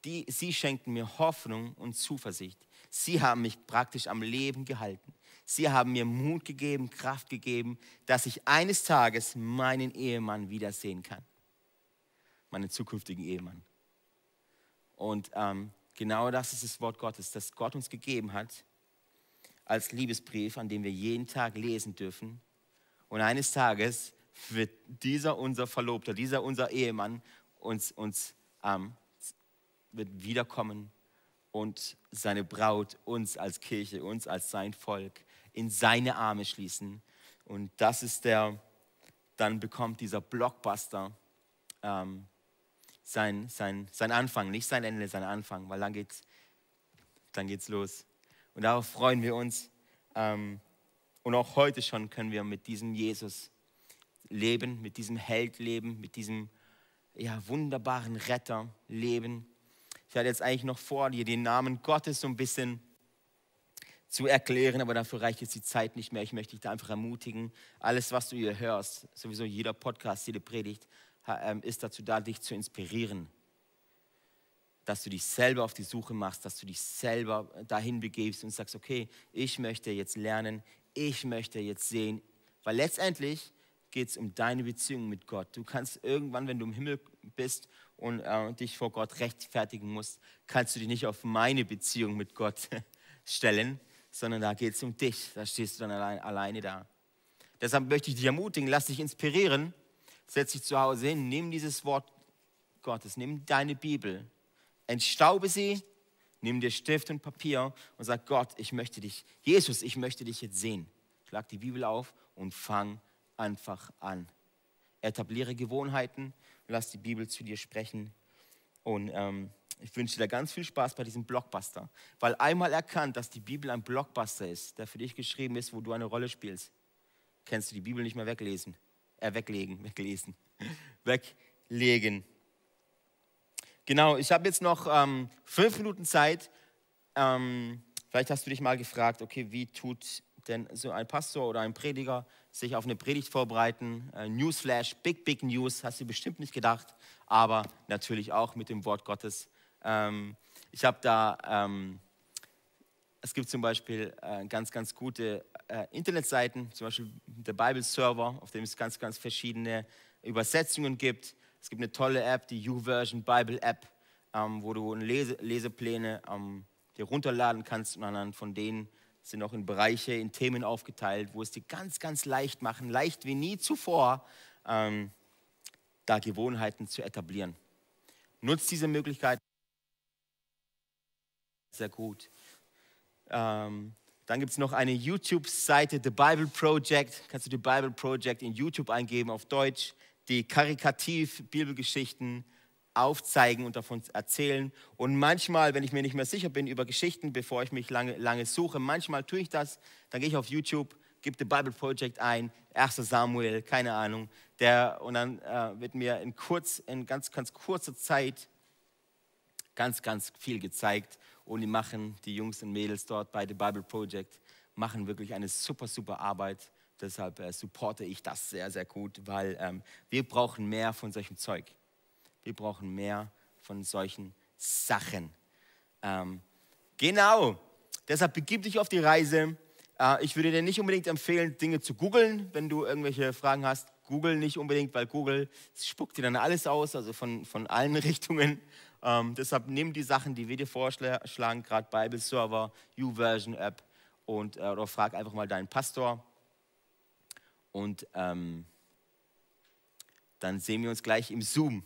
die, sie schenkten mir Hoffnung und Zuversicht. Sie haben mich praktisch am Leben gehalten. Sie haben mir Mut gegeben, Kraft gegeben, dass ich eines Tages meinen Ehemann wiedersehen kann. Meinen zukünftigen Ehemann. Und ähm, genau das ist das Wort Gottes, das Gott uns gegeben hat als Liebesbrief, an dem wir jeden Tag lesen dürfen. Und eines Tages wird dieser unser Verlobter, dieser unser Ehemann uns, uns ähm, wird wiederkommen und seine Braut uns als Kirche, uns als sein Volk in seine Arme schließen. Und das ist der, dann bekommt dieser Blockbuster ähm, sein, sein, sein Anfang, nicht sein Ende, sein Anfang, weil dann geht's, dann geht's los. Und darauf freuen wir uns. Ähm, und auch heute schon können wir mit diesem Jesus leben, mit diesem Held leben, mit diesem ja, wunderbaren Retter leben. Ich hatte jetzt eigentlich noch vor, dir den Namen Gottes so ein bisschen zu erklären, aber dafür reicht jetzt die Zeit nicht mehr. Ich möchte dich da einfach ermutigen. Alles, was du hier hörst, sowieso jeder Podcast, jede Predigt, ähm, ist dazu da, dich zu inspirieren. Dass du dich selber auf die Suche machst, dass du dich selber dahin begibst und sagst, okay, ich möchte jetzt lernen, ich möchte jetzt sehen, weil letztendlich geht es um deine Beziehung mit Gott. Du kannst irgendwann, wenn du im Himmel bist und äh, dich vor Gott rechtfertigen musst, kannst du dich nicht auf meine Beziehung mit Gott stellen, sondern da geht es um dich. Da stehst du dann allein, alleine da. Deshalb möchte ich dich ermutigen, lass dich inspirieren setz dich zu Hause hin, nimm dieses Wort Gottes, nimm deine Bibel, entstaube sie, nimm dir Stift und Papier und sag Gott, ich möchte dich, Jesus, ich möchte dich jetzt sehen. Schlag die Bibel auf und fang einfach an. Etabliere Gewohnheiten lass die Bibel zu dir sprechen. Und ähm, ich wünsche dir ganz viel Spaß bei diesem Blockbuster, weil einmal erkannt, dass die Bibel ein Blockbuster ist, der für dich geschrieben ist, wo du eine Rolle spielst, kannst du die Bibel nicht mehr weglesen äh, weglegen, weglesen, weglegen. Genau, ich habe jetzt noch ähm, fünf Minuten Zeit. Ähm, vielleicht hast du dich mal gefragt, okay, wie tut denn so ein Pastor oder ein Prediger sich auf eine Predigt vorbereiten? Äh, Newsflash, Big, Big News, hast du bestimmt nicht gedacht, aber natürlich auch mit dem Wort Gottes. Ähm, ich habe da ähm, es gibt zum Beispiel äh, ganz, ganz gute äh, Internetseiten, zum Beispiel der Bible Server, auf dem es ganz, ganz verschiedene Übersetzungen gibt. Es gibt eine tolle App, die YouVersion Bible App, ähm, wo du Lese Lesepläne ähm, dir runterladen kannst und anhand von denen sind auch in Bereiche, in Themen aufgeteilt, wo es dir ganz, ganz leicht machen, leicht wie nie zuvor, ähm, da Gewohnheiten zu etablieren. Nutzt diese Möglichkeit sehr gut. Ähm, dann gibt es noch eine YouTube-Seite, The Bible Project. Kannst du The Bible Project in YouTube eingeben auf Deutsch, die karikativ Bibelgeschichten aufzeigen und davon erzählen. Und manchmal, wenn ich mir nicht mehr sicher bin über Geschichten, bevor ich mich lange, lange suche, manchmal tue ich das, dann gehe ich auf YouTube, gebe The Bible Project ein, 1. Samuel, keine Ahnung, der, und dann äh, wird mir in, kurz, in ganz, ganz kurzer Zeit ganz, ganz viel gezeigt. Und die machen, die Jungs und Mädels dort bei The Bible Project, machen wirklich eine super, super Arbeit. Deshalb äh, supporte ich das sehr, sehr gut, weil ähm, wir brauchen mehr von solchem Zeug. Wir brauchen mehr von solchen Sachen. Ähm, genau. Deshalb begib dich auf die Reise. Äh, ich würde dir nicht unbedingt empfehlen, Dinge zu googeln, wenn du irgendwelche Fragen hast. Google nicht unbedingt, weil Google spuckt dir dann alles aus, also von, von allen Richtungen. Ähm, deshalb nimm die Sachen, die wir dir vorschlagen, gerade Bible Server, YouVersion App und äh, oder frag einfach mal deinen Pastor. Und ähm, dann sehen wir uns gleich im Zoom.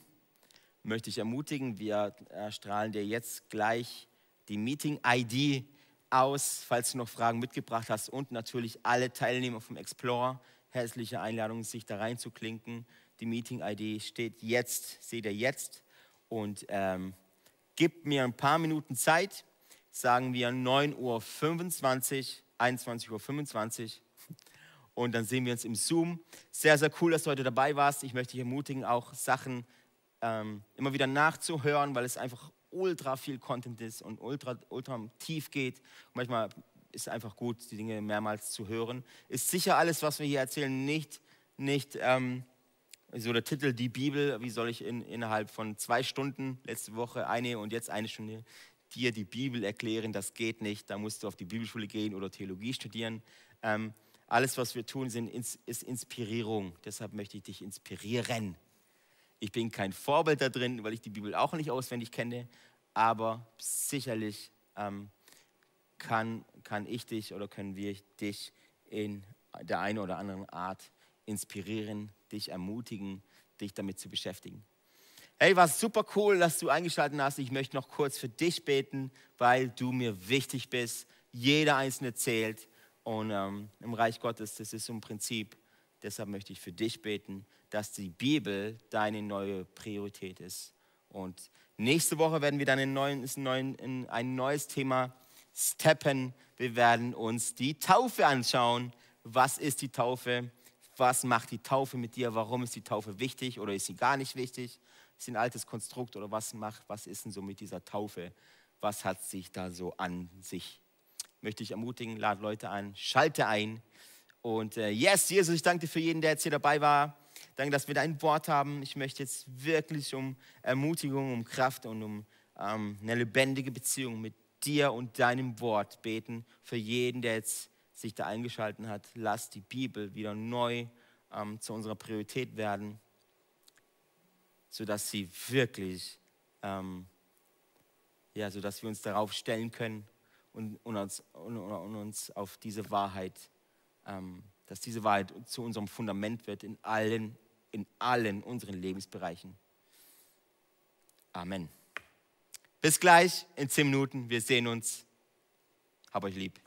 Möchte ich ermutigen, wir äh, strahlen dir jetzt gleich die Meeting-ID aus, falls du noch Fragen mitgebracht hast und natürlich alle Teilnehmer vom Explorer. Herzliche Einladung, sich da reinzuklinken. Die Meeting-ID steht jetzt, seht ihr jetzt und ähm, gib mir ein paar Minuten Zeit, sagen wir 9.25 Uhr, 21.25 Uhr und dann sehen wir uns im Zoom. Sehr, sehr cool, dass du heute dabei warst. Ich möchte dich ermutigen, auch Sachen ähm, immer wieder nachzuhören, weil es einfach ultra viel Content ist und ultra, ultra tief geht. Und manchmal ist es einfach gut, die Dinge mehrmals zu hören. Ist sicher alles, was wir hier erzählen, nicht, nicht ähm, so der Titel Die Bibel, wie soll ich in, innerhalb von zwei Stunden, letzte Woche eine und jetzt eine Stunde, dir die Bibel erklären, das geht nicht, da musst du auf die Bibelschule gehen oder Theologie studieren. Ähm, alles, was wir tun, sind, ist Inspirierung. Deshalb möchte ich dich inspirieren. Ich bin kein Vorbild da drin, weil ich die Bibel auch nicht auswendig kenne, aber sicherlich ähm, kann, kann ich dich oder können wir dich in der einen oder anderen Art inspirieren, dich ermutigen, dich damit zu beschäftigen. Hey, war super cool, dass du eingeschaltet hast. Ich möchte noch kurz für dich beten, weil du mir wichtig bist. Jeder einzelne zählt. Und ähm, im Reich Gottes, das ist so ein Prinzip. Deshalb möchte ich für dich beten, dass die Bibel deine neue Priorität ist. Und nächste Woche werden wir dann in, neuen, in ein neues Thema steppen. Wir werden uns die Taufe anschauen. Was ist die Taufe? Was macht die Taufe mit dir, warum ist die Taufe wichtig oder ist sie gar nicht wichtig? Ist sie ein altes Konstrukt oder was macht, was ist denn so mit dieser Taufe? Was hat sich da so an sich? Möchte ich ermutigen, lade Leute an, schalte ein. Und äh, yes, Jesus, ich danke dir für jeden, der jetzt hier dabei war. Danke, dass wir dein Wort haben. Ich möchte jetzt wirklich um Ermutigung, um Kraft und um ähm, eine lebendige Beziehung mit dir und deinem Wort beten. Für jeden, der jetzt sich da eingeschaltet hat, lass die Bibel wieder neu ähm, zu unserer Priorität werden, sodass sie wirklich, ähm, ja, sodass wir uns darauf stellen können und, und, uns, und, und uns, auf diese Wahrheit, ähm, dass diese Wahrheit zu unserem Fundament wird in allen, in allen unseren Lebensbereichen. Amen. Bis gleich in zehn Minuten. Wir sehen uns. Hab euch lieb.